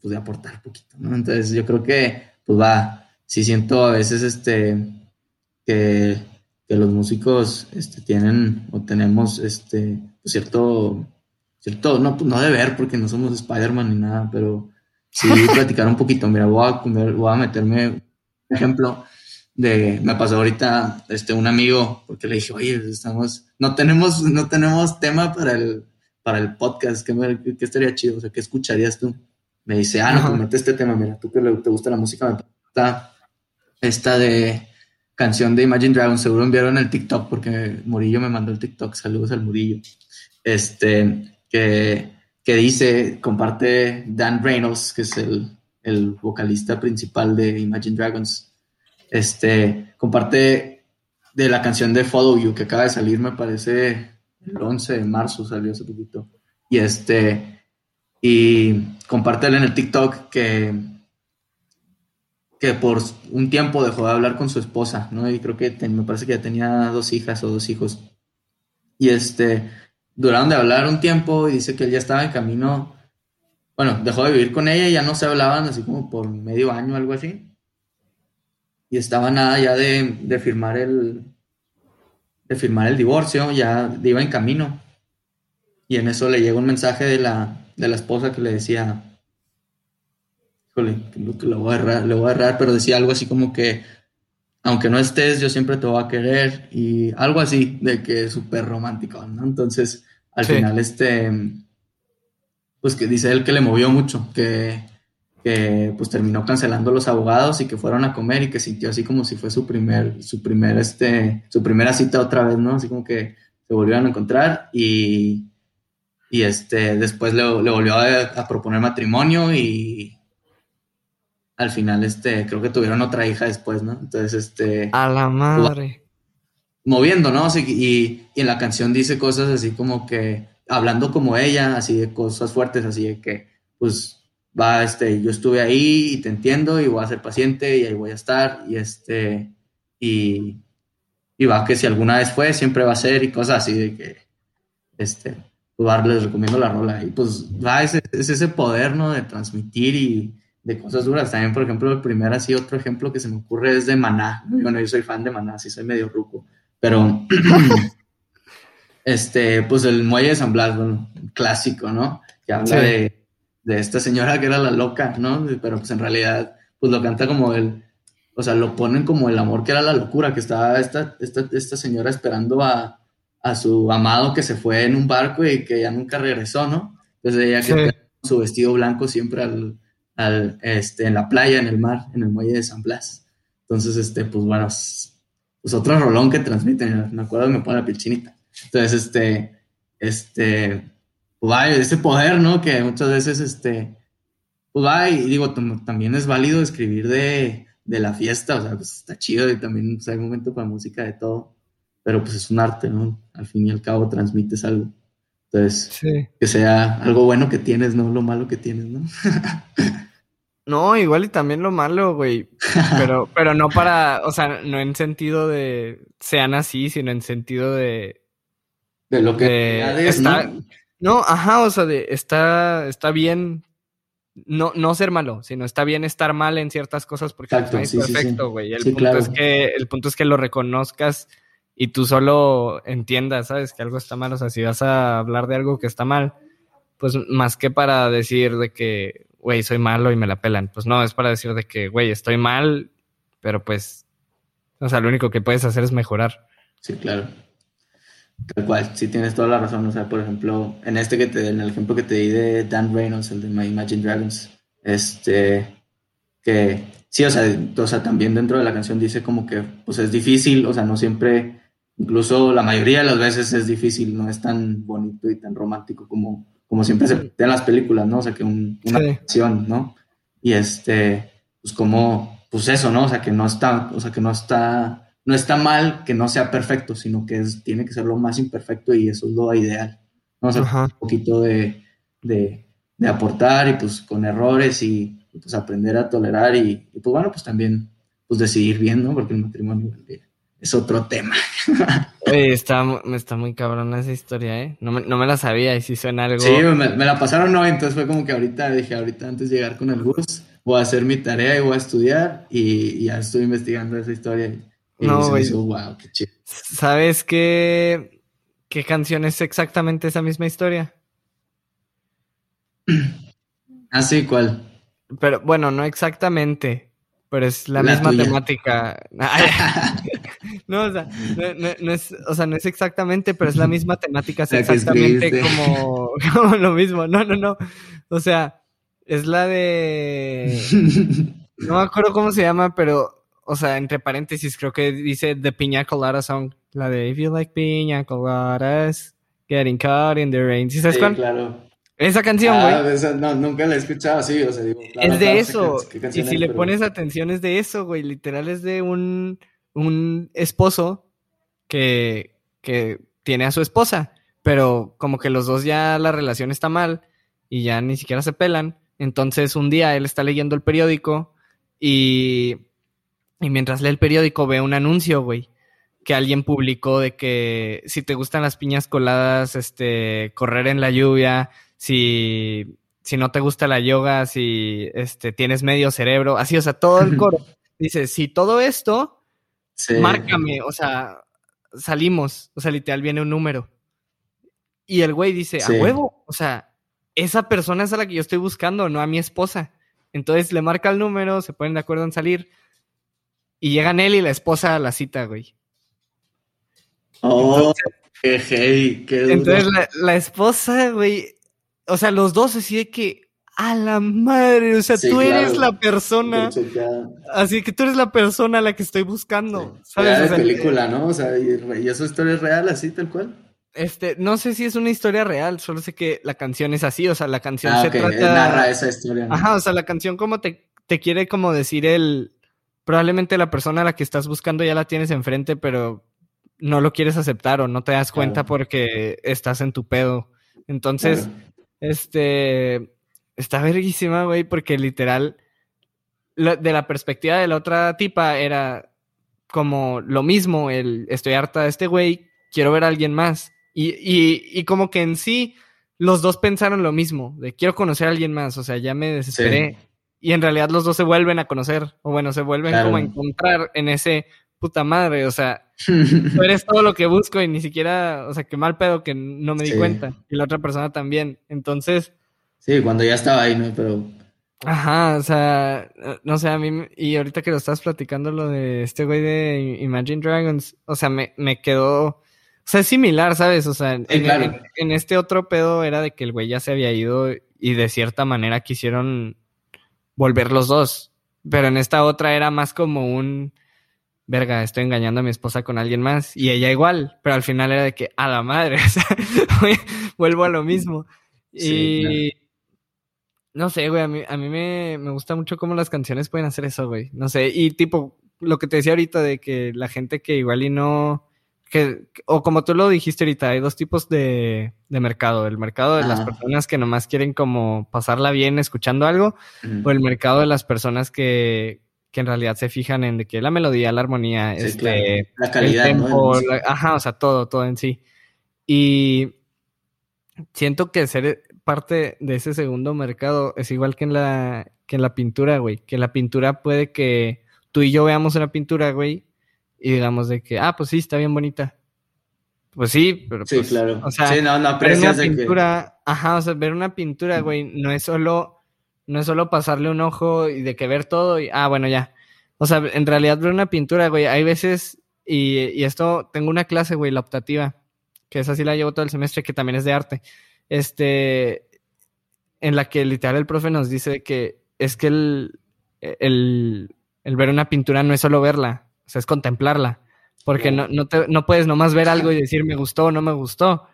pues de aportar poquito, ¿no? Entonces yo creo que, pues va, sí siento a veces este, que, que los músicos este, tienen o tenemos este, cierto, cierto, no, pues no de ver porque no somos Spider-Man ni nada, pero sí platicar un poquito. Mira, voy a, voy a meterme un ejemplo de, me pasó ahorita este, un amigo, porque le dije, oye, estamos, no tenemos, no tenemos tema para el, para el podcast, ¿qué, qué estaría chido? O sea, ¿qué escucharías tú? Me dice, ah, no, pues mete este tema, mira, tú que te gusta la música, me gusta esta de canción de Imagine Dragons, seguro enviaron el TikTok, porque Murillo me mandó el TikTok, saludos al Murillo, este, que, que dice, comparte Dan Reynolds, que es el, el vocalista principal de Imagine Dragons, este, comparte de la canción de Follow You que acaba de salir, me parece el 11 de marzo salió hace poquito. Y este, y comparte en el TikTok que, que por un tiempo dejó de hablar con su esposa, ¿no? Y creo que me parece que ya tenía dos hijas o dos hijos. Y este, duraron de hablar un tiempo y dice que él ya estaba en camino, bueno, dejó de vivir con ella y ya no se hablaban así como por medio año, algo así y estaba nada ya de, firmar el de firmar el divorcio, ya iba en camino. Y en eso le llegó un mensaje de la, de la esposa que le decía, híjole, que lo voy a errar, voy a pero decía algo así como que, aunque no estés, yo siempre te voy a querer, y algo así, de que es súper romántico, ¿no? Entonces, al final, este, pues que dice él que le movió mucho, que, que pues terminó cancelando los abogados y que fueron a comer y que sintió así como si fue su primer, su primer, este, su primera cita otra vez, ¿no? Así como que se volvieron a encontrar y, y este, después le, volvió a, proponer matrimonio y al final, este, creo que tuvieron otra hija después, ¿no? Entonces, este... A la madre. Moviendo, ¿no? y, y en la canción dice cosas así como que, hablando como ella, así de cosas fuertes, así de que, pues, va, este, yo estuve ahí y te entiendo y voy a ser paciente y ahí voy a estar y este, y, y va que si alguna vez fue, siempre va a ser y cosas así de que, este, pues les recomiendo la rola y pues va, es, es ese poder, ¿no? De transmitir y de cosas duras. También, por ejemplo, el primer así, otro ejemplo que se me ocurre es de Maná. Bueno, yo soy fan de Maná, sí soy medio ruco, pero este, pues el Muelle de San Blas, bueno, clásico, ¿no? Que habla de de esta señora que era la loca, ¿no? Pero pues en realidad, pues lo canta como el, o sea, lo ponen como el amor que era la locura, que estaba esta, esta, esta señora esperando a, a, su amado que se fue en un barco y que ya nunca regresó, ¿no? Entonces ella que su vestido blanco siempre al, al, este, en la playa, en el mar, en el muelle de San Blas. Entonces, este, pues bueno, pues otro rolón que transmiten, me acuerdo me pone la pilchinita. Entonces, este, este, pues ese poder, ¿no? Que muchas veces, este, pues va, y digo, también es válido escribir de, de la fiesta, o sea, pues está chido y también pues, hay momento para música de todo, pero pues es un arte, ¿no? Al fin y al cabo transmites algo. Entonces, que sea algo bueno que tienes, no lo malo que tienes, ¿no? no, igual y también lo malo, güey. Pero, pero no para, o sea, no en sentido de sean así, sino en sentido de. De lo que está, no, ajá, o sea, de, está, está bien no, no ser malo, sino está bien estar mal en ciertas cosas porque no es perfecto, güey. El, punto es que, el punto es que lo reconozcas y tú solo entiendas, ¿sabes? Que algo está mal. O sea, si vas a hablar de algo que está mal, pues más que para decir de que, güey, soy malo y me la pelan. Pues no, es para decir de que, güey, estoy mal, pero pues, o sea, lo único que puedes hacer es mejorar. Sí, claro. Tal cual, sí tienes toda la razón. O sea, por ejemplo, en este que te, en el ejemplo que te di de Dan Reynolds, el de My Imagine Dragons, este, que sí, o sea, o sea, también dentro de la canción dice como que, pues es difícil, o sea, no siempre, incluso la mayoría de las veces es difícil, no es tan bonito y tan romántico como, como siempre se ve en las películas, ¿no? O sea, que un, una canción, ¿no? Y este, pues como, pues eso, ¿no? O sea, que no está, o sea, que no está no está mal que no sea perfecto, sino que es, tiene que ser lo más imperfecto y eso es lo ideal. ¿no? un poquito de, de, aportar y pues con errores y, pues aprender a tolerar y, pues bueno, pues también pues decidir bien, ¿no? Porque el matrimonio es otro tema. Oye, está, está muy cabrona esa historia, ¿eh? No me, no me la sabía y si suena algo... Sí, me, la pasaron hoy, entonces fue como que ahorita dije, ahorita antes de llegar con el bus, voy a hacer mi tarea y voy a estudiar y, ya estoy investigando esa historia. Y, no, güey. wow, qué chido. ¿Sabes qué, qué canción es exactamente esa misma historia? Ah, sí, ¿cuál? Pero bueno, no exactamente, pero es la, misma temática. no, o sea, no, es, o sea, no es exactamente, pero es la misma temática, es exactamente como, como lo mismo. No, no, no. O sea, es la de. No me acuerdo cómo se llama, pero, o sea, entre paréntesis, creo que dice The Piña Colada Song. La de If You Like Piña Coladas, Getting Caught in the Rain. ¿Sí sabes sí, claro. Esa canción, güey. Ah, no, nunca la he escuchado así, o sea, digo, Es de eso. y si le pones atención, es de eso, güey. Literal es de un, un esposo que, que tiene a su esposa, pero como que los dos ya la relación está mal y ya ni siquiera se pelan. Entonces un día él está leyendo el periódico y, y mientras lee el periódico ve un anuncio, güey, que alguien publicó de que si te gustan las piñas coladas, este, correr en la lluvia, si, si no te gusta la yoga, si este, tienes medio cerebro, así, o sea, todo el coro. Dice, si todo esto, márcame, o sea, salimos, o sea, literal viene un número. Y el güey dice, a huevo, o sea, esa persona es a la que yo estoy buscando, no a mi esposa. Entonces le marca el número, se ponen de acuerdo en salir. Y llegan él y la esposa a la cita, güey. Oh, qué hey, qué Entonces la, la, esposa, güey, o sea, los dos así de que, a la madre, o sea, tú eres la persona. Así que tú eres la persona a la que estoy buscando. ¿sabes? película, ¿no? O sea, y, y esa historia es real, así tal cual. Este, no sé si es una historia real, solo sé que la canción es así, o sea, la canción ah, se trata... narra esa historia. Ajá, o sea, la canción como te, te quiere como decir el... Probablemente la persona a la que estás buscando ya la tienes enfrente, pero no lo quieres aceptar o no te das cuenta porque estás en tu pedo. Entonces, este, está verguísima, güey, porque literal, de la perspectiva de la otra tipa era como lo mismo, el estoy harta de este güey, quiero ver a alguien más. Y, y, y como que en sí, los dos pensaron lo mismo, de quiero conocer a alguien más, o sea, ya me desesperé. Y en realidad los dos se vuelven a conocer, o bueno, se vuelven como a encontrar en ese puta madre, o sea, tú eres todo lo que busco y ni siquiera, o sea, qué mal pedo que no me di cuenta. Y la otra persona también. Entonces. Sí, cuando ya estaba ahí, ¿no? Pero. Ajá, o sea, no sé, a mí, y ahorita que lo estás platicando, lo de este güey de Imagine Dragons, o sea, me, me quedó, o sea, es similar, ¿sabes? O sea, en, en, este otro pedo era de que el güey ya se había ido y de cierta manera quisieron volver los dos, pero en esta otra era más como un, verga, estoy engañando a mi esposa con alguien más y ella igual, pero al final era de que, a la madre, o sea, vuelvo a lo mismo. y no sé, güey, a mí, a mí me, me, gusta mucho cómo las canciones pueden hacer eso, güey. No sé, y tipo, lo que te decía ahorita de que la gente que igual y no, que, o como tú lo dijiste ahorita, hay dos tipos de, de mercado. El mercado de las personas que nomás quieren como pasarla bien escuchando algo, o el mercado de las personas que, que en realidad se fijan en de que la melodía, la armonía, este, la calidad, ajá, o sea, todo, todo en sí. Y siento que ser parte de ese segundo mercado es igual que en la, que en la pintura, güey. Que la pintura puede que tú y yo veamos una pintura, güey, y digamos de que, ah, pues sí, está bien bonita. Pues sí, pero sí, pues, claro. O sea, sí, no, no ver una pintura, ajá, o sea, ver una pintura, güey, no es solo no es solo pasarle un ojo y de que ver todo y, ah, bueno, ya. O sea, en realidad ver una pintura, güey, hay veces, y, y esto, tengo una clase, güey, la optativa, que es así la llevo todo el semestre, que también es de arte, este, en la que literal el profe nos dice que es que el, el, el ver una pintura no es solo verla, o sea, es contemplarla, porque no, no, te, no puedes nomás ver algo y decir me gustó o no me gustó,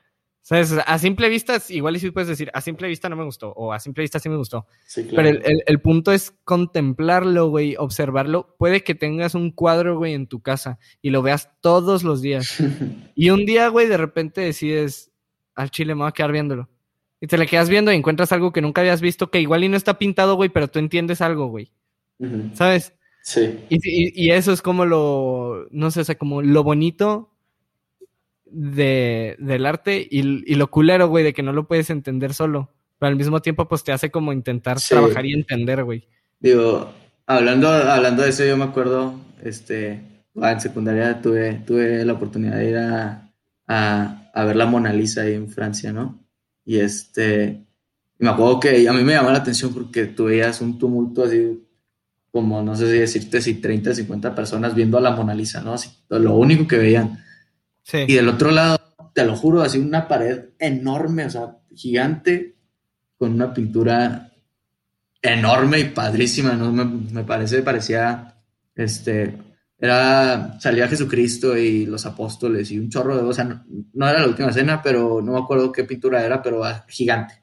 ¿Sabes? A simple vista, igual y sí puedes decir, a simple vista no me gustó, o a simple vista sí me gustó. Pero el, el, punto es contemplarlo, güey, observarlo. Puede que tengas un cuadro, güey, en tu casa y lo veas todos los días. y un día, güey, de repente decides, al chile me voy a quedar viéndolo. Y te le quedas viendo y encuentras algo que nunca habías visto, que igual y no está pintado, güey, pero tú entiendes algo, güey. ¿Sabes? Sí. Y, y, y, eso es como lo, no sé, o sea, como lo bonito de, del arte y, y lo culero, güey, de que no lo puedes entender solo. Pero al mismo tiempo, pues te hace como intentar trabajar y entender, güey. Digo, hablando, hablando de eso, yo me acuerdo, este, en secundaria tuve, tuve la oportunidad de ir a, a, a ver la Mona Lisa ahí en Francia, ¿no? Y este, me acuerdo que a mí me llamó la atención porque tú veías un tumulto así, como no sé si decirte si 30, 50 personas viendo a la Mona Lisa, ¿no? Así, lo único que veían. Sí. Y del otro lado, te lo juro, así una pared enorme, o sea, gigante, con una pintura enorme y padrísima, ¿no? Me, me parece, parecía, este, era, salía Jesucristo y los apóstoles y un chorro de, o sea, no, era la última cena, pero no me acuerdo qué pintura era, pero gigante.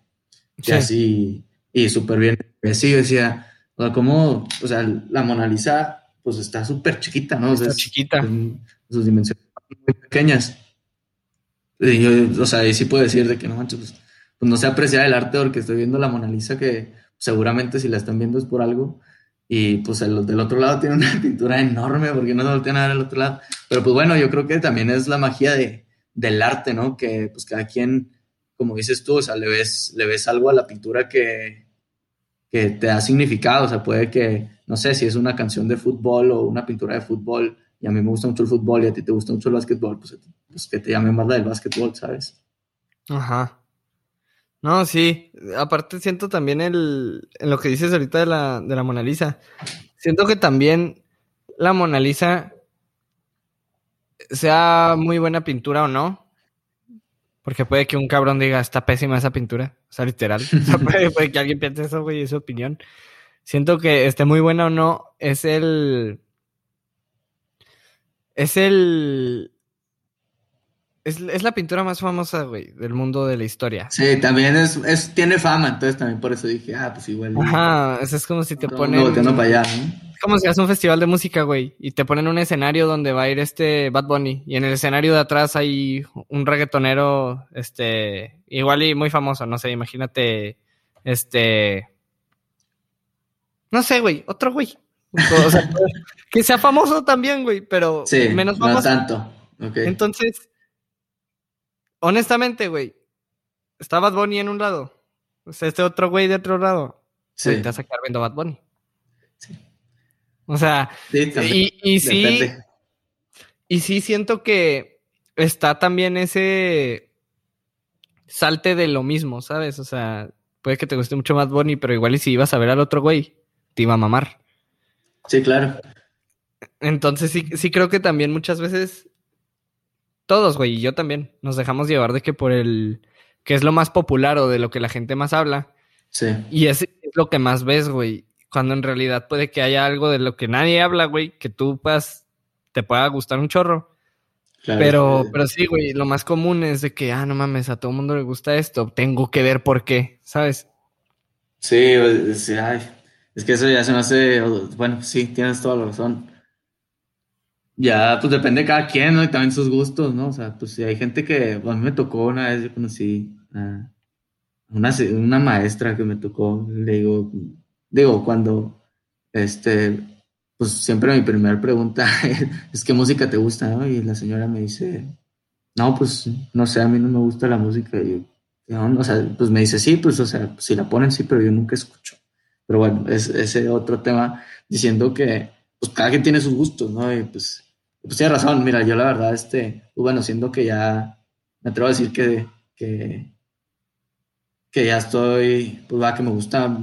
Y así, y súper bien. Yo decía, o sea, como, o sea, la Mona Lisa, pues está súper chiquita, ¿no? está chiquita. sus dimensiones muy pequeñas. Y yo, o sea, ahí sí puedo decir de que no manches, pues, pues, no sé apreciar el arte porque estoy viendo la Mona Lisa que seguramente si la están viendo es por algo. Y pues el del otro lado tiene una pintura enorme porque no se voltean a ver al otro lado. Pero pues bueno, yo creo que también es la magia de, del arte, ¿no? Que pues cada quien, como dices tú, o sea, le ves, le ves algo a la pintura que, que te da significado. O sea, puede que, no sé, si es una canción de fútbol o una pintura de fútbol y a mí me gusta mucho el fútbol y a ti te gusta mucho el básquetbol, pues, pues que te llame más la del básquetbol, ¿sabes? Ajá. No, sí. Aparte siento también el, en lo que dices ahorita de la, de la Mona Lisa. Siento que también la Mona Lisa, sea muy buena pintura o no, porque puede que un cabrón diga, está pésima esa pintura. O sea, literal. O sea, puede, que alguien piense eso, güey, es su opinión. Siento que esté muy buena o no, es el... Es el es, la pintura más famosa, güey, del mundo de la historia. Sí, también es, es, tiene fama, entonces también por eso dije, ah, pues igual. Ajá, eso es como si te ponen. No, para allá, ¿no? Es como si haces un festival de música, güey, y te ponen un escenario donde va a ir este Bad Bunny, y en el escenario de atrás hay un reggaetonero, este, igual y muy famoso, no sé, imagínate, este. No sé, güey, otro güey. O sea, que sea famoso también, güey, pero menos famoso. No tanto. Okay. Entonces, honestamente, güey, está Bad Bunny en un lado. O sea, este otro güey de otro lado. Sí. Te vas a quedar viendo Bad Bunny. Sí. O sea, y, y sí. Y sí siento que está también ese salte de lo mismo, ¿sabes? O sea, puede que te guste mucho Bad Bunny, pero igual y si ibas a ver al otro güey, te iba a mamar. Sí, claro. Entonces sí, sí creo que también muchas veces todos, güey, y yo también, nos dejamos llevar de que por el, que es lo más popular o de lo que la gente más habla. Sí. Y es, lo que más ves, güey, cuando en realidad puede que haya algo de lo que nadie habla, güey, que tú puedas, te pueda gustar un chorro. Claro, pero, pero sí, güey, lo más común es de que, ah, no mames, a todo el mundo le gusta esto, tengo que ver por qué, ¿sabes? Sí, sí ay, es que eso ya se me hace, bueno, sí, tienes toda la razón ya, pues depende de cada quien, ¿no? Y también sus gustos, ¿no? O sea, pues si hay gente que, a mí me tocó una vez, yo conocí a una, una maestra que me tocó, le digo, digo, cuando, este, pues siempre mi primera pregunta es, ¿qué música te gusta, no? Y la señora me dice, no, pues, no sé, a mí no me gusta la música. Y yo, no, o sea, pues me dice, sí, pues, o sea, si la ponen, sí, pero yo nunca escucho. Pero bueno, es ese otro tema diciendo que, pues, cada quien tiene sus gustos, ¿no? Y pues, pues tiene razón, mira, yo la verdad, este, pues, bueno, siendo que ya me atrevo a decir que, que, que ya estoy, pues va, que me gusta,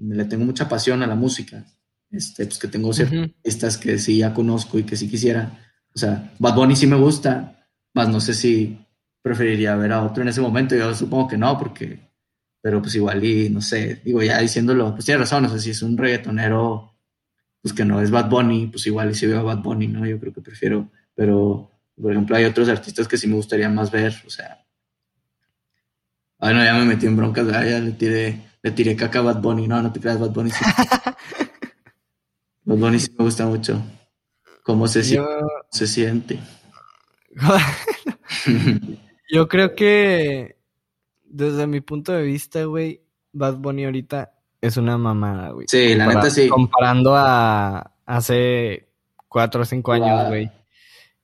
le tengo mucha pasión a la música, este, pues que tengo ciertas artistas que sí ya conozco y que sí quisiera, o sea, Bad Bunny sí me gusta, más no sé si preferiría ver a otro en ese momento, yo supongo que no, porque, pero pues igual y, no sé, digo, ya diciéndolo, pues tiene razón, o sea, si es un reggaetonero pues que no es Bad Bunny, pues igual y si veo a Bad Bunny, ¿no? Yo creo que prefiero, pero por ejemplo hay otros artistas que sí me gustaría más ver, o sea, bueno, ya me metí en broncas, ya le tiré, le tiré caca a Bad Bunny, no, no te creas, Bad Bunny sí. Bad Bunny sí me gusta mucho. ¿Cómo se, se siente? Yo creo que desde mi punto de vista, güey, Bad Bunny ahorita es una mamada, güey. Sí, la neta sí. Comparando a hace cuatro o cinco años, güey.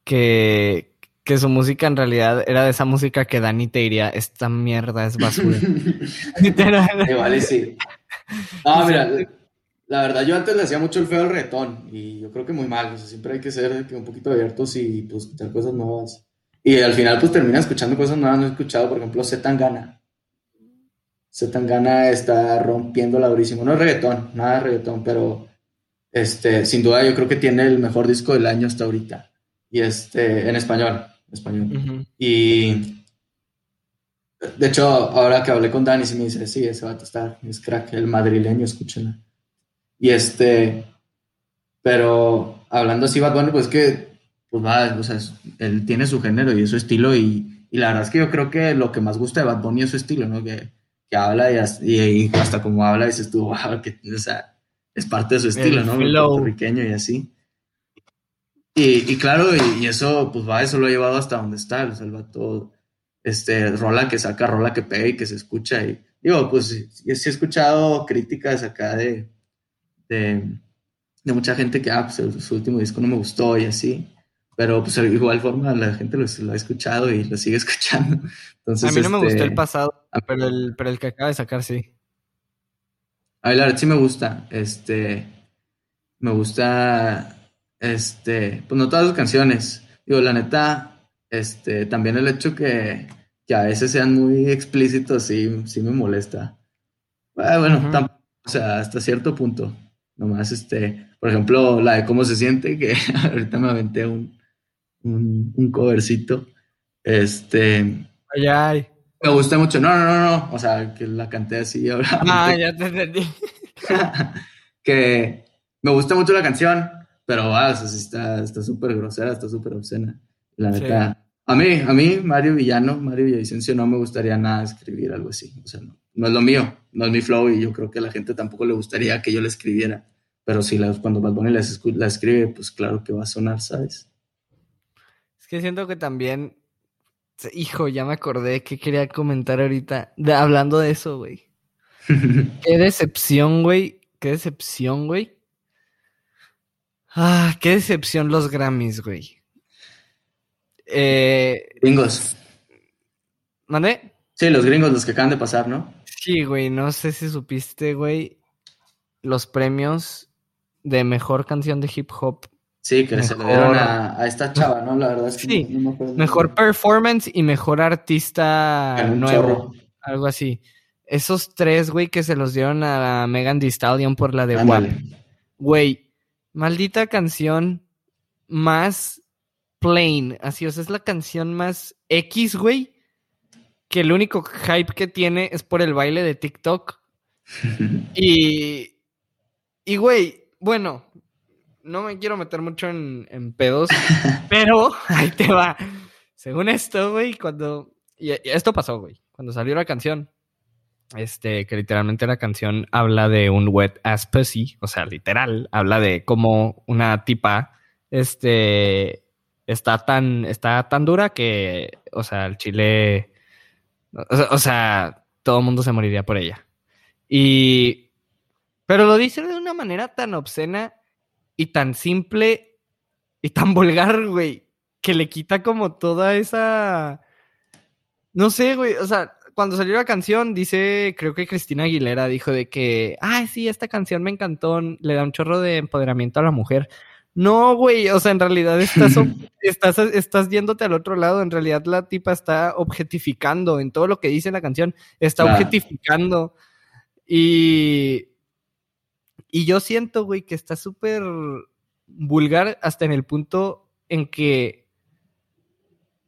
Que, que su música en realidad era de esa música que Dani te diría, esta mierda es basura. Igual y sí. Ah, mira, la verdad, yo antes le hacía mucho el feo al reggaetón y yo creo que muy mal. O sea, siempre hay que ser un poquito abiertos y pues escuchar cosas nuevas. Y al final, pues termina escuchando cosas nuevas. No he escuchado, por ejemplo, Zetangana. Zetangana está rompiendo la durísimo. No es reggaetón, nada de reggaetón, pero este, sin duda yo creo que tiene el mejor disco del año hasta ahorita. Y este, en español, español. Y de hecho, ahora que hablé con Dani, sí me dice, sí, ese vato está, es crack, el madrileño, escúchenlo. Y este, pero hablando así, Bad Bunny, pues que, pues va, o sea, él tiene su género y su estilo y, y, la verdad es que yo creo que lo que más gusta de Bad Bunny es su estilo, ¿no? Que, que habla y, y, hasta como habla dices tú, wow, que, o sea, es parte de su estilo, ¿no? El puertorriqueño y así. Y, y claro, y, eso, pues va, eso lo ha llevado hasta donde está, o sea, el vato, este, rola que saca, rola que pega y que se escucha y, digo, pues sí, sí he escuchado críticas acá de, de, de mucha gente que, ah, pues su último disco no me gustó y así, pero pues de igual forma la gente lo, lo, ha escuchado y lo sigue escuchando. Entonces, a mí no me gustó el este, pasado, pero el, pero el que acaba de sacar sí. A la verdad sí me gusta, este, me gusta este, pues no todas las canciones. Digo, la neta, este, también el hecho que, que a veces sean muy explícitos sí, sí me molesta. Ah, bueno, o sea, hasta cierto punto. Nomás, este, por ejemplo, la de cómo se siente, que ahorita me aventé un, un, un covercito. Este. Ay, ay. Me gusta mucho. No, no, no, no. O sea, que la canté así ahora. Ah, ya te entendí. que me gusta mucho la canción, pero ah, está súper grosera, está súper obscena. La neta. A mí, a mí, Mario Villano, Mario Villavicencio, no me gustaría nada escribir algo así. O sea, no, no es lo mío, no es mi flow y yo creo que a la gente tampoco le gustaría que yo le escribiera. Pero si la, cuando Bad Bunny la escribe, pues claro que va a sonar, ¿sabes? Es que siento que también, hijo, ya me acordé que quería comentar ahorita, hablando de eso, güey. qué decepción, güey, qué decepción, güey Ah, qué decepción los Grammys, güey. Eh, gringos. ¿Mandé? Sí, los gringos, los que acaban de pasar, ¿no? Sí, güey, no sé si supiste, güey, los premios de mejor canción de hip hop. Sí, que se le dieron a, esta chava, ¿no? La verdad es que sí. no, me acuerdo. Mejor performance y mejor artista nuevo. Algo así. Esos tres, güey, que se los dieron a Megan Thee Stallion por la de WAP. Güey, Maldita canción más plain. Así, o sea, es la canción más X, güey. Que el único hype que tiene es por el baile de TikTok. y. Y, güey, bueno, no me quiero meter mucho en, en pedos, pero ahí te va. Según esto, güey, cuando. Y esto pasó, güey. Cuando salió la canción, este, que literalmente la canción habla de un wet ass pussy, o sea, literal, habla de cómo una tipa, este, está tan, está tan dura que, o sea, el chile, o, sea, todo el mundo se moriría por ella. Y, pero lo dice de una manera tan obscena y tan simple y tan vulgar, güey, que le quita como toda esa, no sé, güey, o sea, cuando salió la canción, dice, creo que Cristina Aguilera dijo de que, ay, sí, esta canción me encantó, le da un chorro de empoderamiento a la mujer. No, güey, o sea, en realidad estás, estás, estás yéndote al otro lado, en realidad la tipa está objetificando en todo lo que dice la canción, está objetificando. Y, y yo siento, güey, que está súper vulgar hasta en el punto en que,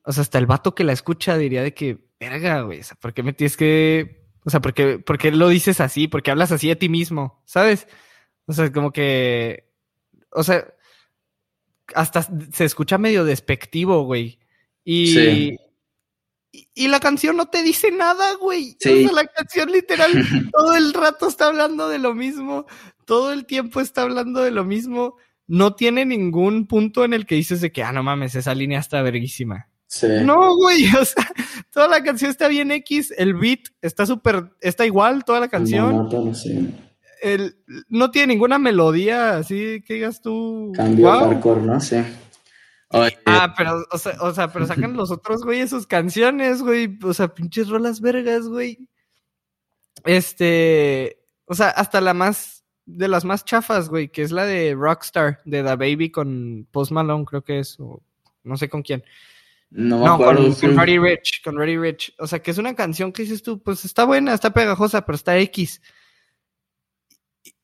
o sea, hasta el vato que la escucha diría de que, verga, güey, o sea, ¿por qué me tienes que, o sea, ¿por qué, por qué lo dices así? ¿Por qué hablas así de ti mismo? ¿Sabes? O sea, como que, o sea, hasta se escucha medio despectivo, güey. Y, y, la canción no te dice nada, güey. Sí. O sea, la canción literal todo el rato está hablando de lo mismo, todo el tiempo está hablando de lo mismo. No tiene ningún punto en el que dices de que, ah, no mames, esa línea está verguísima. No, güey, o sea, toda la canción está bien X, el beat está súper, está igual toda la canción. El, no tiene ninguna melodía, así que digas tú. Cambio hardcore, ¿no? Sí. ah, pero, o sea, o sea, pero sacan los otros, güey, sus canciones, güey. O sea, pinches rolas vergas, güey. Este, o sea, hasta la más de las más chafas, güey, que es la de Rockstar, de The Baby con Post Malone, creo que es, o no sé con quién. No No, con, con Roddy Rich, con Roddy Rich. O sea, que es una canción que dices tú, pues está buena, está pegajosa, pero está X.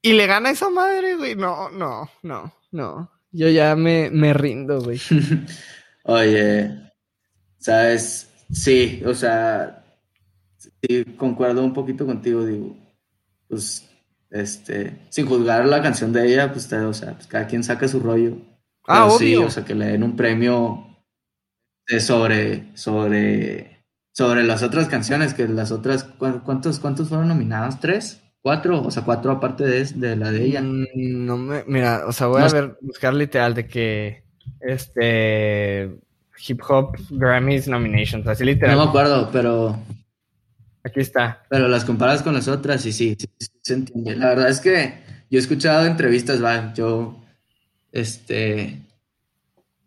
Y le gana esa madre, güey. No, no, no, no. Yo ya me, me rindo, güey. Oye, sabes, sí, o sea, sí, concuerdo un poquito contigo, digo, pues, este, sin juzgar la canción de ella, pues, o sea, pues cada quien saca su rollo. Ah, Pero sí, o sea, que le den un premio de sobre, sobre, sobre las otras canciones, que las otras, ¿cu- ¿cuántos, cuántos fueron nominados? ¿Tres? ¿Cuatro? O sea, cuatro aparte de, de la de ella. Mm, No me, mira, o sea, voy No a ver, buscar literal de que este hip hop Grammys nominations, así literal. No me acuerdo, pero Aquí está. Pero las comparas con las otras y sí, sí, sí se entiende. La verdad es que yo he escuchado entrevistas, va, yo, este,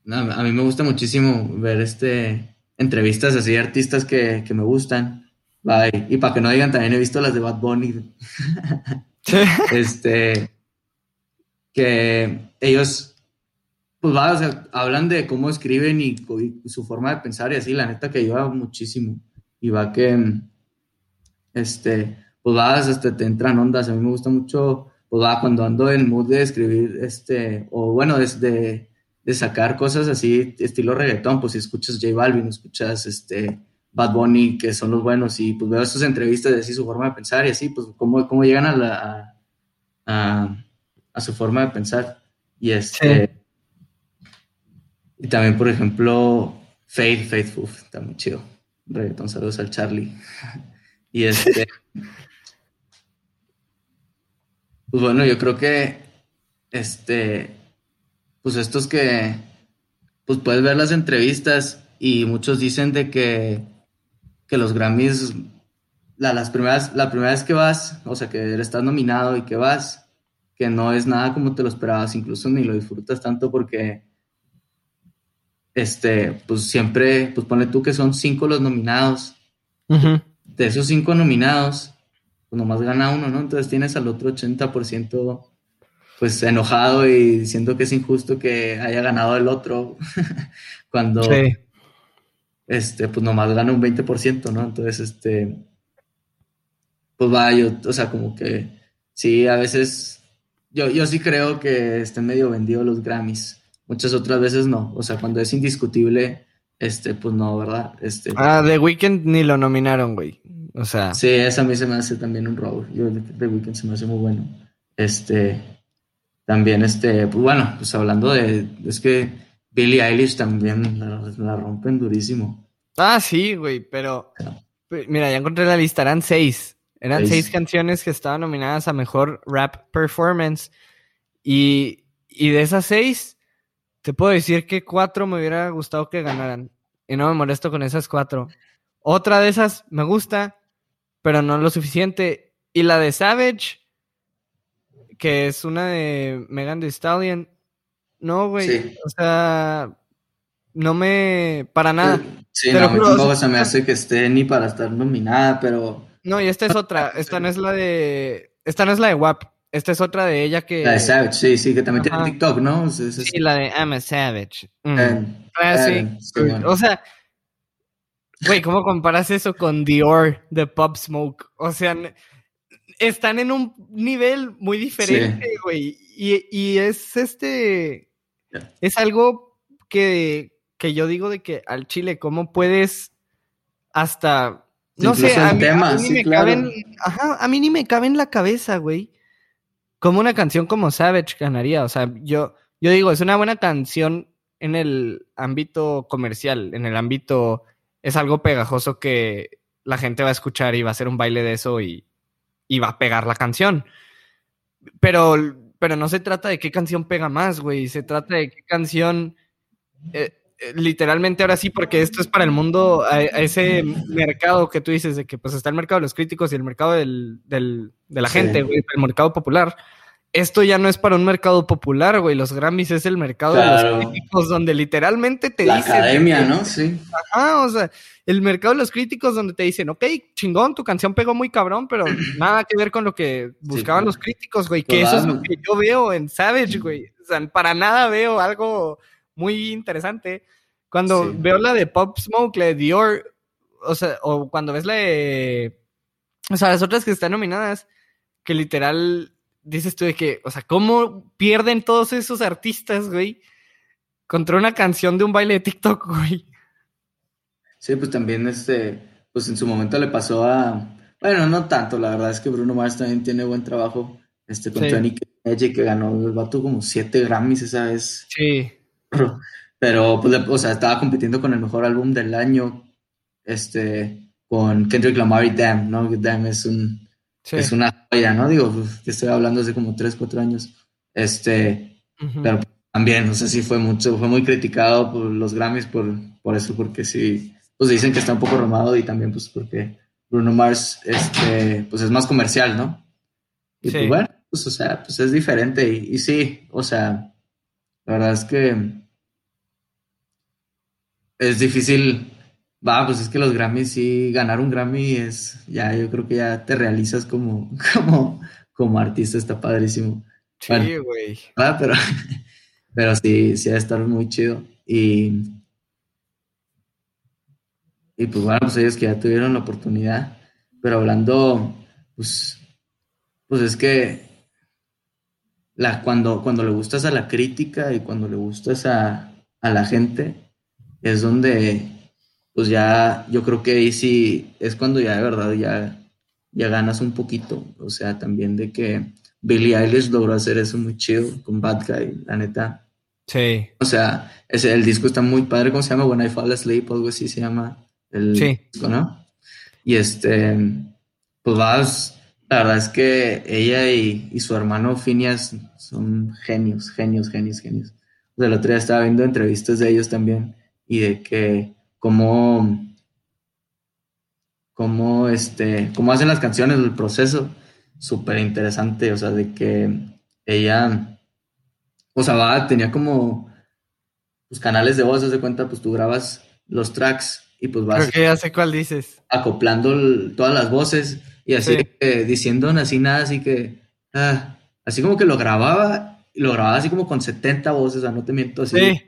no, a mí me gusta muchísimo ver, este, entrevistas así de artistas que, que me gustan, va, y, y para que no digan, también he visto las de Bad Bunny, este, que ellos, pues va, o sea, hablan de cómo escriben y, y su forma de pensar y así, la neta que ayuda muchísimo. Y va que, este, pues vas, este, te entran ondas. A mí me gusta mucho, pues va, cuando ando en mood de escribir, este, o bueno, de, de sacar cosas así, estilo reggaetón, pues si escuchas J Balvin, escuchas, este, Bad Bunny, que son los buenos, y pues veo esas entrevistas de así su forma de pensar y así, pues cómo, cómo llegan a la, a, a, su forma de pensar. Y este, y también, por ejemplo, Faith, Faithful, está muy chido. Reggaetón, saludos al Charlie. Y este. Pues bueno, yo creo que. Este. Pues estos que. Pues puedes ver las entrevistas y muchos dicen de que. Que los Grammys. La, las primeras, la primera vez que vas, o sea, que estás nominado y que vas, que no es nada como te lo esperabas, incluso ni lo disfrutas tanto porque este, pues siempre, pues ponle tú que son cinco los nominados. De esos cinco nominados, pues nomás gana uno, ¿no? Entonces tienes al otro 80% pues enojado y diciendo que es injusto que haya ganado el otro cuando Sí. este, pues nomás gana un 20%, ¿no? Entonces, este, pues va, yo, o sea, como que sí, a veces, yo, yo sí creo que estén medio vendidos los Grammys, muchas otras veces no, o sea, cuando es indiscutible, este, pues no, ¿verdad? Este, Ah, The Weeknd ni lo nominaron, güey. O sea, sí, esa a mí se me hace también un robo, yo, The Weeknd se me hace muy bueno, este, también, este, pues bueno, pues hablando de, es que Billie Eilish también la, la rompen durísimo. ah, sí, güey, pero pe- mira, ya encontré la lista, eran seis. Eran Seis. seis canciones que estaban nominadas a mejor rap performance. Y, y de esas seis, te puedo decir que cuatro me hubiera gustado que ganaran. Y no me molesto con esas cuatro. Otra de esas me gusta, pero no lo suficiente. Y la de Savage, que es una de Megan Thee Stallion. No, güey. Sí. O sea, no me. Para nada. Sí, Te no, tampoco o sea, se me hace que esté ni para estar nominada, pero No, y esta es otra. Esta no es la de. Esta no es la de WAP. Esta es otra de ella que. la de Savage, sí, sí, que también Ajá. tiene TikTok, ¿no? Es- es- Sí, la de I'm a Savage. Mm. Classic. eh, Simón. O sea, güey, ¿cómo comparas eso con Dior de Pop Smoke? O sea, están en un nivel muy diferente, güey. Y, y es este. Es algo que, que yo digo de que al chile, ¿cómo puedes hasta. No sé, Incluso a mí, a temas, mí sí, me claro. cabe en- ajá, a mí ni me cabe en la cabeza, güey. Como una canción como Savage ganaría. O sea, yo, yo digo, es una buena canción en el ámbito comercial, en el ámbito es algo pegajoso que la gente va a escuchar y va a hacer un baile de eso y, y va a pegar la canción. Pero, pero no se trata de qué canción pega más, güey. Se trata de qué canción. eh, eh, literalmente ahora sí, porque esto es para el mundo, a, a ese mercado que tú dices, de que pues está el mercado de los críticos y el mercado del, del- de la Sí. gente, güey, el mercado popular. Esto ya no es para un mercado popular, güey. Los Grammys es el mercado de los críticos donde literalmente te La dicen. academia, ¿no? Sí. Ajá, o sea, el mercado de los críticos donde te dicen, ok, chingón, tu canción pegó muy cabrón, pero nada que ver con lo que buscaban los críticos, güey. Que Pues, eso es lo que yo veo en Savage, güey. O sea, para nada veo algo muy interesante. Cuando Sí. veo la de Pop Smoke, la de Dior, o sea, o cuando ves la de. O sea, las otras que están nominadas, que literal dices tú de que, o sea, ¿cómo pierden todos esos artistas, güey? Contra una canción de un baile de TikTok, güey. Sí, pues también este, pues en su momento le pasó a, bueno, no tanto, la verdad es que Bruno Mars también tiene buen trabajo, este, con Sí. Tony Edge, que ganó el vato como siete Grammys esa vez, Sí. pero pues, o sea, estaba compitiendo con el mejor álbum del año, este, con Kendrick Lamar y Damn, ¿no? Damn es un, sí. es una joya, ¿no? Digo, pues, que estoy hablando hace como tres, cuatro años, este, pero también, o sea, sí fue mucho, fue muy criticado por los Grammys por, por eso, porque sí, pues dicen que está un poco romado y también pues porque Bruno Mars, este, pues es más comercial, ¿no? Y Sí. pues bueno, pues o sea, pues es diferente y, y sí, o sea, la verdad es que es difícil, va, pues es que los Grammys sí, ganar un Grammy es, ya, yo creo que ya te realizas como, como, como artista, está padrísimo. Sí, Bueno. güey. Ah, pero, pero sí, sí va a estar muy chido. Y, y pues bueno, pues ellos que ya tuvieron la oportunidad. Pero hablando, pues, pues es que la, cuando, cuando le gustas a la crítica y cuando le gustas a, a la gente, es donde, pues ya, yo creo que ahí sí es cuando ya de verdad ya, ya ganas un poquito. O sea, también de que Billie Eilish logró hacer eso muy chido con Bad Guy, la neta. Sí. O sea, ese, el disco está muy padre, ¿cómo se llama? When I Fall Asleep, algo así se llama el Sí. disco, ¿no? Y este, pues vas, la verdad es que ella y, y su hermano Phineas son genios, genios, genios, genios. O sea, el otro día estaba viendo entrevistas de ellos también y de que cómo, cómo, este, cómo hacen las canciones, el proceso, súper interesante, o sea, de que ella, o sea, va, tenía como, pues canales de voz, haz de cuenta, pues tú grabas los tracks y pues vas Creo que ya sé cuál dices. acoplando el- todas las voces y así Sí. eh, diciendo así nada, así que ah, así como que lo grababa y lo grababa así como con 70 voces, o sea, no te miento, así Sí.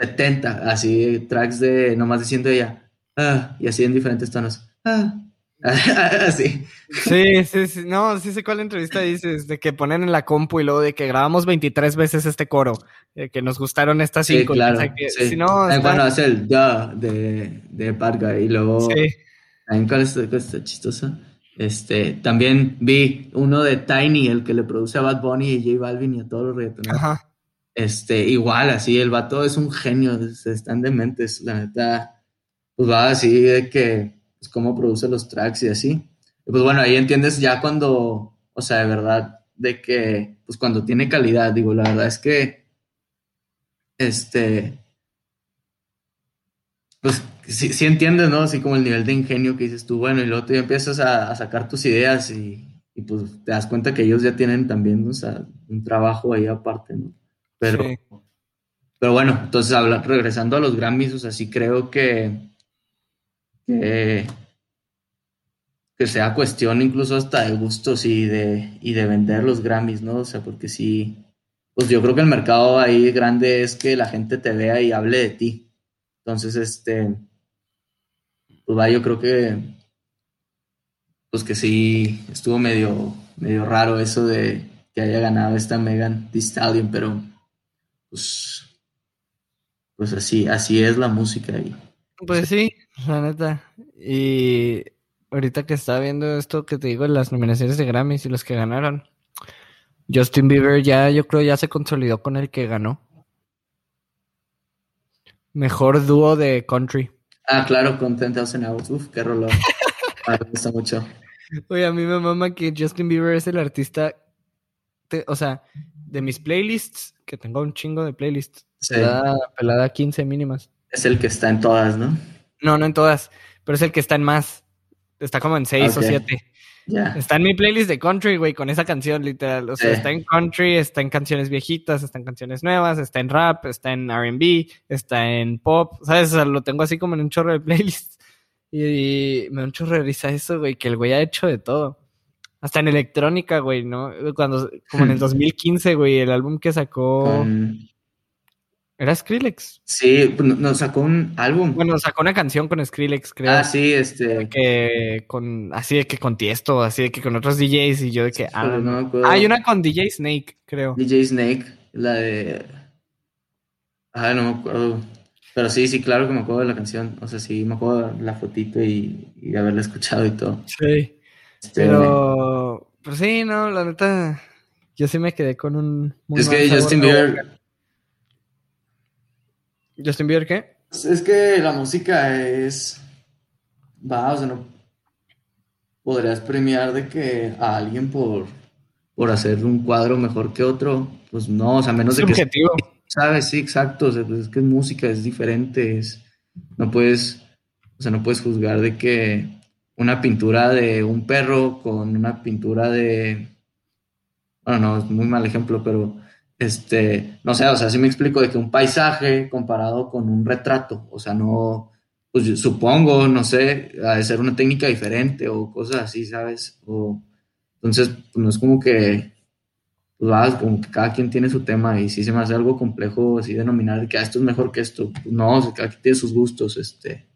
70, así tracks de nomás diciendo ella ah, y así en diferentes tonos. Ah, así. Sí, sí, sí. No, sí sé cuál entrevista dices, de que ponen en la compu y luego de que grabamos 23 veces este coro, de que nos gustaron estas Sí, cinco. y claro. o sea que, sí. Si no, está- Cuando hace el de, de Guy y luego sí. ¿Saben cuál es está chistosa? Este, también vi uno de Tiny, el que le produce a Bad Bunny y J Balvin y a todos los reggaetoneros. Ajá. Este, igual, así, el vato es un genio, se están dementes, la neta, pues va así de que, pues cómo produce los tracks y así. Y pues bueno, ahí entiendes ya cuando, o sea, de verdad, de que, pues cuando tiene calidad, digo, la verdad es que, este, pues sí, sí entiendes, ¿no? Así como el nivel de ingenio que dices tú, bueno, y luego tú ya empiezas a, sacar tus ideas y, y, pues te das cuenta que ellos ya tienen también, o sea, un trabajo ahí aparte, ¿no? Pero, Sí. pero bueno, entonces habla- regresando a los Grammys, o sea, sí creo que, que, que sea cuestión incluso hasta de gustos y de, y de vender los Grammys, ¿no? O sea, porque sí, pues yo creo que el mercado ahí grande es que la gente te vea y hable de ti. Entonces, este, pues va, yo creo que, pues que sí, estuvo medio, medio raro eso de que haya ganado esta Megan Thee Stallion, pero pues, pues así, así es la música y Pues sí, la neta. Y ahorita que estaba viendo esto que te digo, las nominaciones de Grammys y los que ganaron. Justin Bieber ya, yo creo, ya se consolidó con el que ganó. Mejor dúo de country. Ah, claro, con 10,000 Hours. Uf, qué rollo. me gusta mucho. Oye, a mí me mama que Justin Bieber es el artista, te- o sea, de mis playlists, que tengo un chingo de playlists, Sí. pelada, pelada 15 mínimas. Es el que está en todas, ¿no? No, no en todas, pero es el que está en más. Está como en seis o Ok. siete. Ya. Está en mi playlist de country, güey, con esa canción, literal. O sea, Sí. está en country, está en canciones viejitas, está en canciones nuevas, está en rap, está en RB, está en pop. ¿Sabes? O sea, lo tengo así como en un chorro de playlists. Y, me da un chorro de risa eso, güey, que el güey ha hecho de todo. Hasta en electrónica, güey, ¿no? Cuando, como en el 2015, güey, el álbum que sacó. Era Skrillex. Sí, nos sacó un álbum. Bueno, sacó una canción con Skrillex, creo. ah, sí, este. Que con, así de que con Tiesto, así de que con otros DJs y yo de que, ah, pero no me. Hay una con DJ Snake, creo. DJ Snake, la de. Ah, no me acuerdo. Pero sí, sí, claro que me acuerdo de la canción. O sea, sí, me acuerdo de la fotito y, y de haberla escuchado y todo. Sí. Este, Pero, pues sí, no, la neta, yo sí me quedé con un... muy es mal que sabor Justin Bieber. ¿Justin Bieber qué? Es que la música es. Va, o sea, no. Podrías premiar de que a alguien por, por hacer un cuadro mejor que otro. Pues no, o sea, a menos de que. Subjetivo. ¿Sabes? Sí, exacto. O sea, pues es que es música, es diferente. Es, no puedes, o sea, no puedes juzgar de que una pintura de un perro con una pintura de. Bueno, no, es muy mal ejemplo, pero este, no sé, o sea, sí me explico de que un paisaje comparado con un retrato, o sea, no, pues supongo, no sé, ha de ser una técnica diferente o cosas así, ¿sabes? O, entonces, pues no es como que pues va, como que cada quien tiene su tema y sí se me hace algo complejo así denominar que ah, esto es mejor que esto. Pues no, o sea, cada quien tiene sus gustos. Este.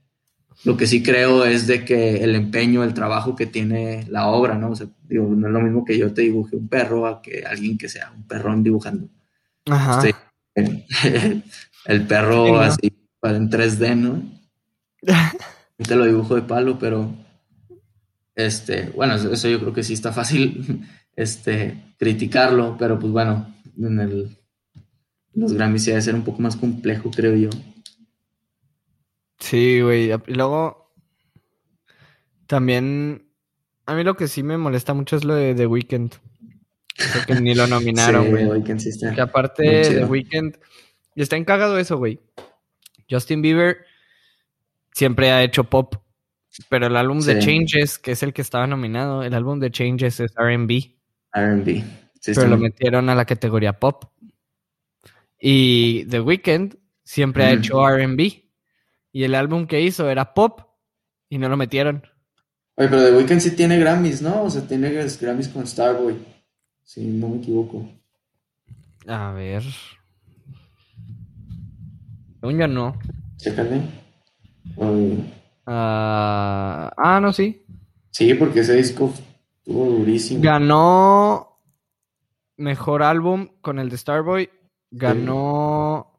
Lo que sí creo es de que el empeño, el trabajo que tiene la obra, ¿no? O sea, digo, no es lo mismo que yo te dibuje un perro a que alguien que sea un perrón dibujando. Ajá. Este, el perro Sí, ¿no? así en 3D, ¿no? Te lo dibujo de palo, pero este, bueno, eso, eso yo creo que sí está fácil este, criticarlo, pero pues bueno, en el, los Grammys sí debe ser un poco más complejo, creo yo. Sí, güey. Y luego, también, a mí lo que sí me molesta mucho es lo de The Weeknd. que ni lo nominaron, güey. Sí Que aparte de. Weeknd, y está encagado eso, güey. Justin Bieber siempre ha hecho pop, pero el álbum de. Changes, que es el que estaba nominado, el álbum de Changes es R&B, R&B. Sí, pero lo metieron a la categoría pop. Y The Weeknd siempre ha hecho R&B, y el álbum que hizo era pop y no lo metieron. Oye, pero The Weeknd sí tiene Grammys, ¿no? O sea, tiene Grammys con Starboy. Si no me equivoco. A ver. Según yo no. Chécale. Ah, ah, no, sí. Sí, porque ese disco estuvo durísimo. Ganó mejor álbum con el de Starboy. Ganó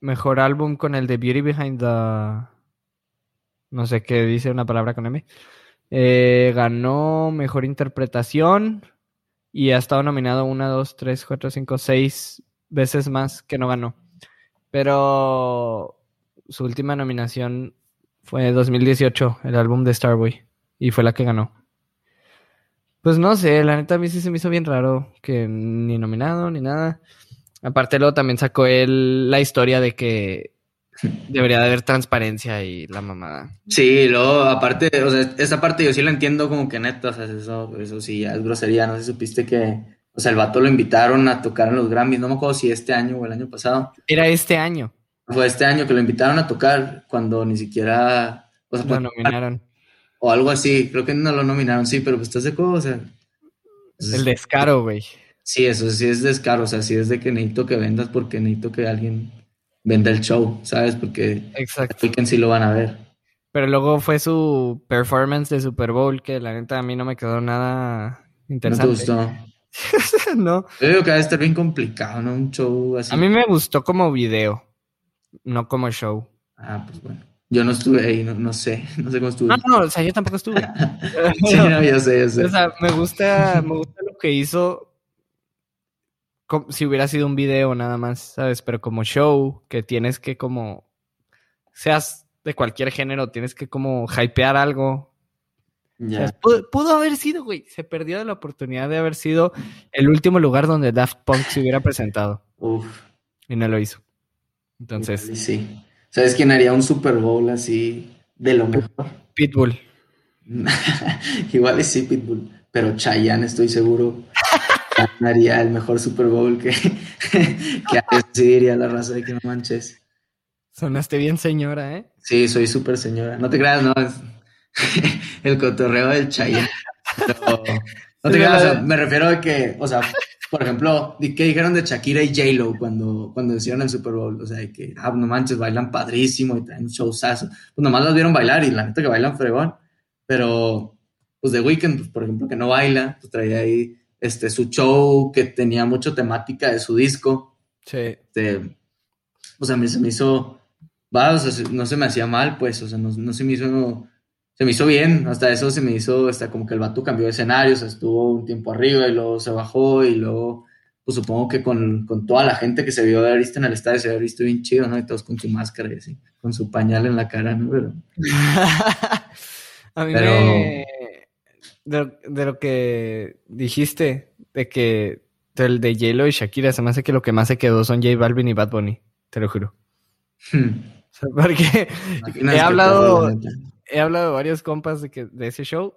mejor álbum con el de Beauty Behind the. No sé qué dice una palabra con M. Eh, ganó mejor interpretación. Y ha estado nominado una, dos, tres, cuatro, cinco, seis veces más que no ganó. Pero su última nominación fue 2018, el álbum de Starboy. Y fue la que ganó. Pues no sé, la neta a mí sí se me hizo bien raro que ni nominado ni nada. Aparte luego también sacó él la historia de que debería de haber transparencia y la mamada. Sí, luego, aparte, o sea, esa parte yo sí la entiendo como que neta, o sea, eso, eso sí, ya es grosería, no sé si supiste que, o sea, el vato lo invitaron a tocar en los Grammys, no me acuerdo si este año o el año pasado, Era este año, fue este año que lo invitaron a tocar cuando ni siquiera, o sea, lo pues, nominaron. o algo así, creo que no lo nominaron, sí, pero pues estás de acuerdo, o sea, El descaro, güey. Sí, eso sí es descaro, o sea, sí es de que necesito que vendas porque necesito que alguien venda el show, ¿sabes? Porque Exacto. Sí lo van a ver. Pero luego fue su performance de Super Bowl que la neta a mí no me quedó nada ¿No te interesante. gustó? no. Yo digo que va a estar bien complicado, ¿no? Un show así. A mí me gustó como video, no como show. Ah, pues bueno. Yo no estuve ahí, no, no sé, no sé cómo estuve. No, no, o sea, yo tampoco estuve. Sí, no, ya sé, ya sé. O sea, me gusta, me gusta lo que hizo. Si hubiera sido un video nada más, ¿sabes? Pero como show, que tienes que como. Seas de cualquier género, tienes que como hypear algo. O sea, Ya. pudo, pudo haber sido, güey. Se perdió de la oportunidad de haber sido el último lugar donde Daft Punk se hubiera presentado. Uf. Y no lo hizo. Entonces, Sí. ¿Sabes quién haría un Super Bowl así de lo mejor? Pitbull. Igual es sí, Pitbull, pero Chayanne estoy seguro ganaría el mejor Super Bowl que, que diría la raza de que no manches. Sonaste bien señora, ¿eh? Sí, soy súper señora. No te creas, no, es el cotorreo del Chayanne. no te creas, me refiero a que, o sea, por ejemplo, ¿qué dijeron de Shakira y J-Lo cuando, cuando hicieron el Super Bowl? O sea, que, ah, no manches, bailan padrísimo y traen un showzazo. Pues nomás las vieron bailar y la neta que bailan fregón. Pero, pues The Weeknd, pues, por ejemplo, que no baila, pues traía ahí este, su show que tenía mucha temática de su disco. Sí. Este, o sea, a mí se me hizo, va, o sea, no se me hacía mal, pues, o sea, no, no se me hizo se me hizo bien, hasta eso se me hizo, hasta como que el vato cambió de escenario, o sea, estuvo un tiempo arriba y luego se bajó y luego, pues supongo que con, con toda la gente que se vio haber visto en el estadio, se había visto bien chido, ¿no? Y todos con su máscara y así, con su pañal en la cara, ¿no? Pero... A mí me... De, lo que dijiste, de que el de J-Lo y Shakira, se me hace que lo que más se quedó son J Balvin y Bad Bunny, te lo juro. Hmm. porque he hablado, he hablado de varios compas de, que, de ese show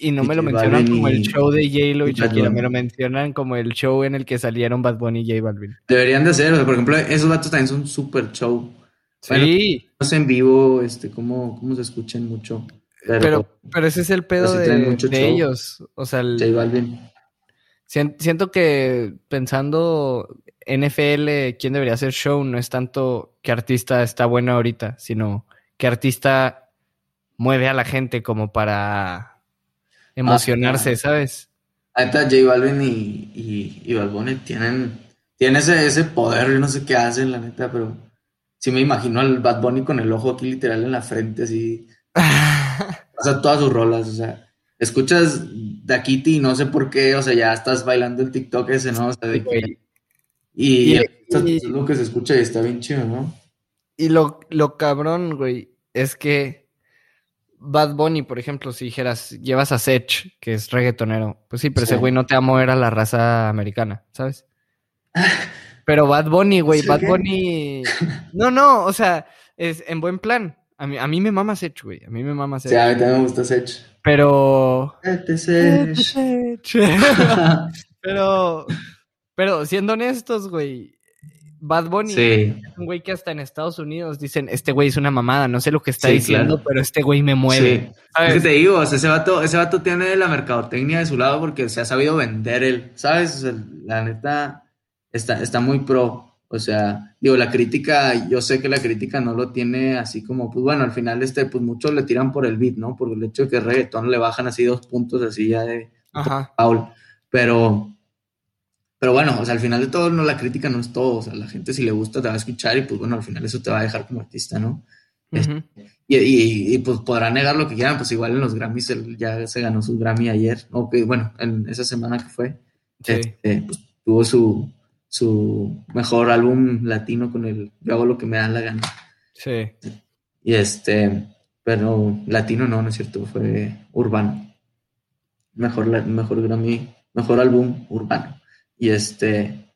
y no me lo mencionan como el show de J-Lo y, Shakira, me lo mencionan como el show en el que salieron Bad Bunny y J Balvin. Deberían de ser, por ejemplo, esos vatos también son súper show. Sí. no sé en vivo, este, cómo, cómo se escuchan mucho. Pero, pero, ese es el pedo de, ellos. O sea, el, J Balvin. Siento que pensando NFL, quién debería hacer show, no es tanto qué artista está bueno ahorita, sino qué artista mueve a la gente como para emocionarse, ¿sabes? Ahorita J Balvin y, y, y Bad Bunny tienen, tienen ese, ese poder, yo no sé qué hacen, la neta, pero sí me imagino al Bad Bunny con el ojo aquí literal en la frente, así. o sea, todas sus rolas, o sea, escuchas Dakiti y no sé por qué, o sea, ya estás bailando el TikTok ese, ¿no? O sea, de que, y, es lo que se escucha y está bien chido, ¿no? Y lo, lo cabrón, güey, es que Bad Bunny, por ejemplo, si dijeras, llevas a Sech, que es reggaetonero, pues sí, pero ese güey no te va a mover a la raza americana, ¿sabes? Pero Bad Bunny, güey, Bad Bunny. No, no, o sea, es en buen plan. A mí, a mí me mama Sech, güey. A mí me mama Sech. Sí, a mí también me gusta Sech. Pero. Sech. pero. Pero siendo honestos, güey. Bad Bunny es un güey que hasta en Estados Unidos dicen, este güey es una mamada, no sé lo que está diciendo, pero este güey me mueve. Es que te digo, ese vato, ese vato tiene la mercadotecnia de su lado porque se ha sabido vender él, ¿sabes? la neta está, está muy pro. O sea, digo, la crítica, yo sé que la crítica no lo tiene así como, pues bueno, al final este, pues muchos le tiran por el beat, ¿no? Por el hecho de que reggaetón le bajan así dos puntos así ya de Paul. Pero pero bueno, o sea, al final de todo, no, la crítica no es todo. O sea, la gente si le gusta te va a escuchar y pues bueno, al final eso te va a dejar como artista, ¿no? Este, y, y, pues podrá negar lo que quieran, pues igual en los Grammys él ya se ganó su Grammy ayer, o que bueno, en esa semana que fue, este, pues, tuvo su, su mejor álbum latino con el Yo hago lo que me da la gana. Sí. Y este, pero latino no, no es cierto, fue urbano. Mejor, mejor Grammy, mejor álbum urbano. Y este,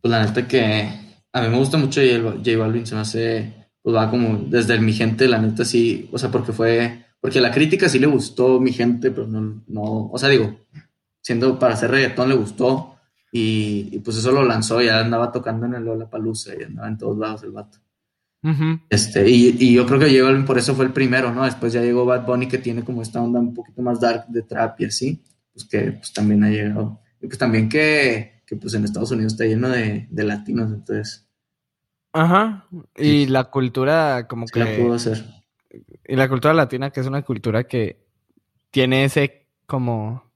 pues la neta que a mí me gusta mucho J Balvin, se me hace, pues va como desde el mi gente, la neta sí, o sea, porque fue, porque la crítica sí le gustó mi gente, pero no, no, o sea, digo, siendo para hacer reggaetón le gustó y, pues eso lo lanzó, ya andaba tocando en el Lollapalooza y andaba en todos lados el vato. Este, y, y, yo creo que J por eso fue el primero, ¿no? Después ya llegó Bad Bunny que tiene como esta onda un poquito más dark de trap y así, pues que pues también ha llegado. Y pues también que, pues en Estados Unidos está lleno de, latinos, entonces. Ajá. Y la cultura como que... La puedo hacer. Y la cultura latina, que es una cultura que tiene ese como...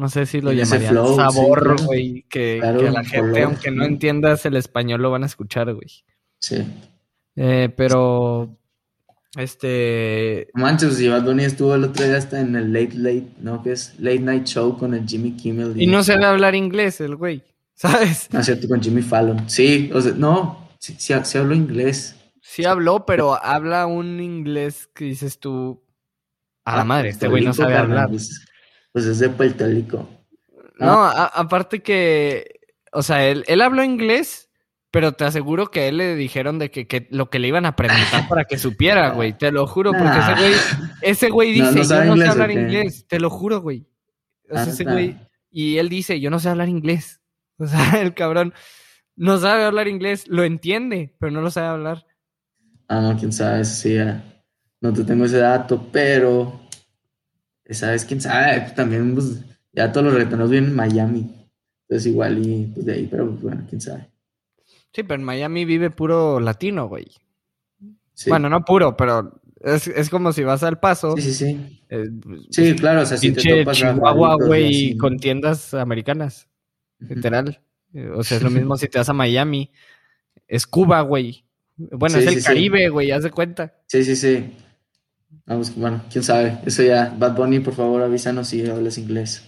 No sé si lo llamaría sabor, güey, que, la gente, aunque no entiendas el español, lo van a escuchar, güey. Sí. Eh, pero este. Manches, y Bad Bunny estuvo el otro día hasta en el Late Late, ¿no? Que es Late Night Show con el Jimmy Kimmel. Y, no se ve hablar inglés el güey, ¿sabes? No, cierto, con Jimmy Fallon. Sí, o sea, no, sí, sí, habló inglés. Sí habló, pero habla un inglés que dices tú. A la ah, madre, este güey no sabe hablar. Pues, es de Puerto Rico. No, aparte que. O sea, él, él habló inglés, Pero te aseguro que a él le dijeron de que, que lo que le iban a preguntar para que supiera, güey. Te lo juro, porque ese güey, ese güey dice, no yo no sé inglés, ¿o hablar inglés. Te lo juro, güey. O sea, Ah, ese güey, y él dice, yo no sé hablar inglés. O sea, el cabrón no sabe hablar inglés, lo entiende, pero no lo sabe hablar. Ah, no, quién sabe, sí, ya. No te tengo ese dato, pero. ¿Sabes quién sabe? Pues también, pues, ya todos los reggaetoneros viven en Miami. Entonces, igual, y pues de ahí, pero pues, bueno, quién sabe. Sí, pero en Miami vive puro latino, güey. Sí. Bueno, no puro, pero es, es como si vas al paso. Sí, sí, sí. eh, Sí, claro, o sea, si te topas a Chihuahua, güey, con tiendas americanas, literal. Eh, O sea, es lo mismo si te vas a Miami. Es Cuba, güey. Bueno, Sí, es el sí. Caribe, güey, haz de cuenta. Sí, sí, sí. Vamos, bueno, quién sabe. Eso ya. Bad Bunny, por favor, avísanos si hablas inglés.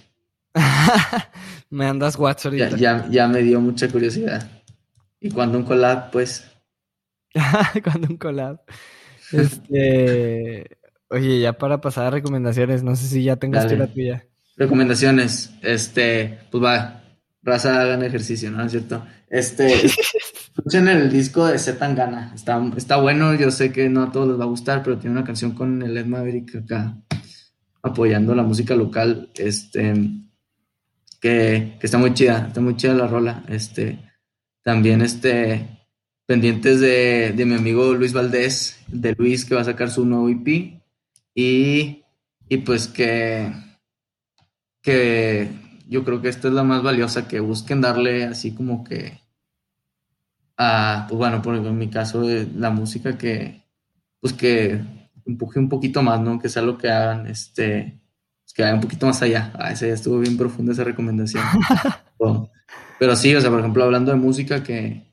Me andas WhatsApp Ya, ahorita. ya, ya me dio mucha curiosidad. Y cuando un collab, pues. Cuando un collab. Este. Oye, ya para pasar a recomendaciones, no sé si ya tengas tú la tuya. Recomendaciones. Este, pues va. Raza, hagan ejercicio, ¿no? ¿Es cierto? Este, escuchen el disco de Z Tangana. Está, está bueno, yo sé que no a todos les va a gustar, pero tiene una canción con el Ed Maverick acá apoyando la música local. Este, que, que está muy chida, está muy chida la rola. Este, también este, pendientes de, de mi amigo Luis Valdés, de Luis que va a sacar su nuevo EP. Y, y pues que, que yo creo que esta es la más valiosa, que busquen darle así como que a, pues bueno, por ejemplo, en mi caso, eh, la música que, pues que empuje un poquito más, ¿no? Que sea lo que hagan, este, pues que vayan un poquito más allá. Ah, esa ya estuvo bien profunda esa recomendación. Pero, pero sí, o sea, por ejemplo, hablando de música, que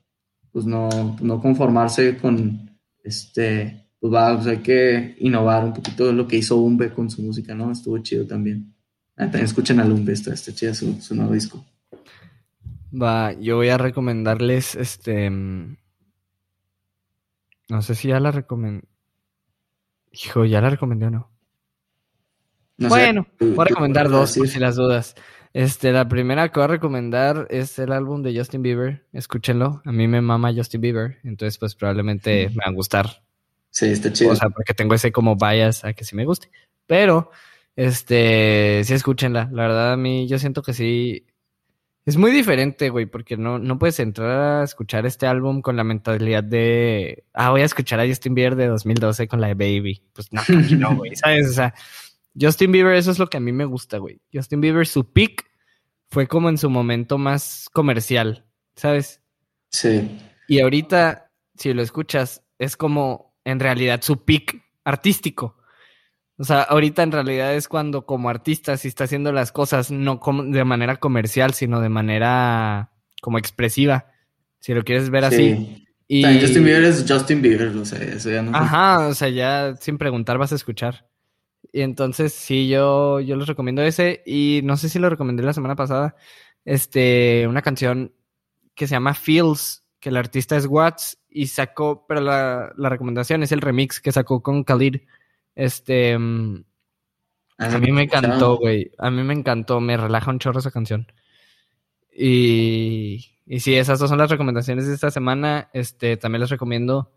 pues no, no conformarse con, este, pues va, pues hay que innovar un poquito de lo que hizo Umbe con su música, ¿no? Estuvo chido también. Ah, también escuchen a Lumbe, está, está chido su, su nuevo disco. Va, yo voy a recomendarles este. mm, No sé si ya la recomendé. Hijo, ya la recomendé o no. Bueno, ¿tú- voy a recomendar dos por si las dudas. Este, la primera que voy a recomendar es el álbum de Justin Bieber. Escúchenlo. A mí me mama Justin Bieber. Entonces, pues probablemente me va a gustar. Sí, está chido. O sea, porque tengo ese como bias a que sí me guste. Pero, este, sí escúchenla. La verdad, a mí yo siento que sí. Es muy diferente, güey, porque no, no puedes entrar a escuchar este álbum con la mentalidad de, ah, voy a escuchar a Justin Bieber de 2012 con la de Baby. Pues no, no, güey, ¿sabes? O sea, Justin Bieber, eso es lo que a mí me gusta, güey. Justin Bieber, su peak fue como en su momento más comercial, ¿sabes? sí, Y ahorita, si lo escuchas, es como en realidad su peak artístico. O sea, ahorita en realidad es cuando como artista si está haciendo las cosas no de manera comercial, sino de manera como expresiva, si lo quieres ver así. sí. Y... Justin Bieber es Justin Bieber, o sea, eso ya no. Ajá, o sea, ya sin preguntar vas a escuchar. Y entonces, sí, yo, yo les recomiendo ese. Y no sé si lo recomendé la semana pasada. Este, una canción que se llama Feels, que el artista es Watts, y sacó, pero la, la recomendación es el remix que sacó con Khalid. Este, mm, Ah, a mí me encantó, güey. A mí me encantó, me relaja un chorro esa canción. Y, y sí, esas dos son las recomendaciones de esta semana. Este, también les recomiendo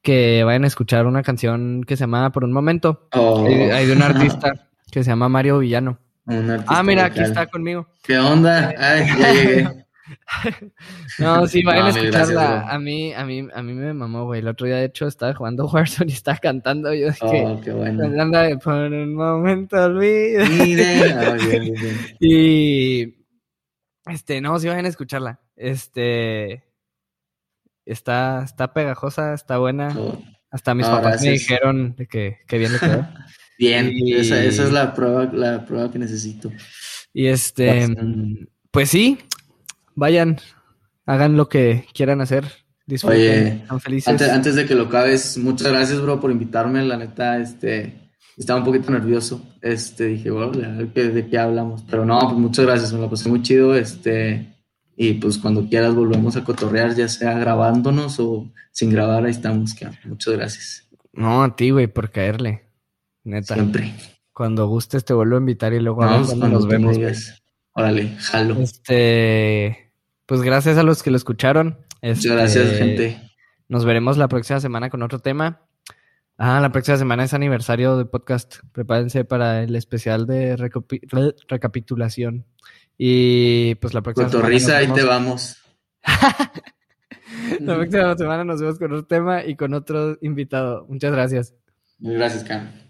que vayan a escuchar una canción que se llama Por un momento. Oh. Hay, hay de un artista que se llama Mario Villano. Un artista Ah, mira, aquí está conmigo. ¿Qué onda? Ay, ya llegué. No, sí, vayan No, a escucharla. gracias, a mí, a mí, a mí me mamó, güey. El otro día, de hecho, estaba jugando Warzone y estaba cantando. Yo dije, Oh, qué bueno. hablando de por un momento olvida. Mire. Ah, bien, bien, bien. Y este, no, si vayan a escucharla. Este está, está pegajosa, está buena. Oh, Hasta mis papás me dijeron de que, que bien le quedó. Bien, Y- esa, esa es la prueba, la prueba que necesito. Y este, Bastante. pues sí, vayan, hagan lo que quieran hacer, disfruten, Oye, sean felices. Antes, antes de que lo acabes, muchas gracias, bro, por invitarme. La neta, este, estaba un poquito nervioso. Este, dije, bueno, a ver qué- de qué hablamos. Pero no, pues muchas gracias, me la pasé muy chido. Este, y pues cuando quieras volvemos a cotorrear, ya sea grabándonos o sin grabar, ahí estamos. que- Muchas gracias. No, a ti, güey, por caerle. Neta. Siempre. Cuando gustes te vuelvo a invitar y luego a ver cuando nos vemos. Órale, jalo. Este, pues gracias a los que lo escucharon. Muchas gracias, Este, gente. Nos veremos la próxima semana con otro tema. Ah, la próxima semana es aniversario de podcast. Prepárense para el especial de recapi- re- recapitulación. Y pues la próxima semana. Cotorriza, nos ahí te vamos. La próxima semana nos vemos con otro tema y con otro invitado. Muchas gracias. Gracias, Cam.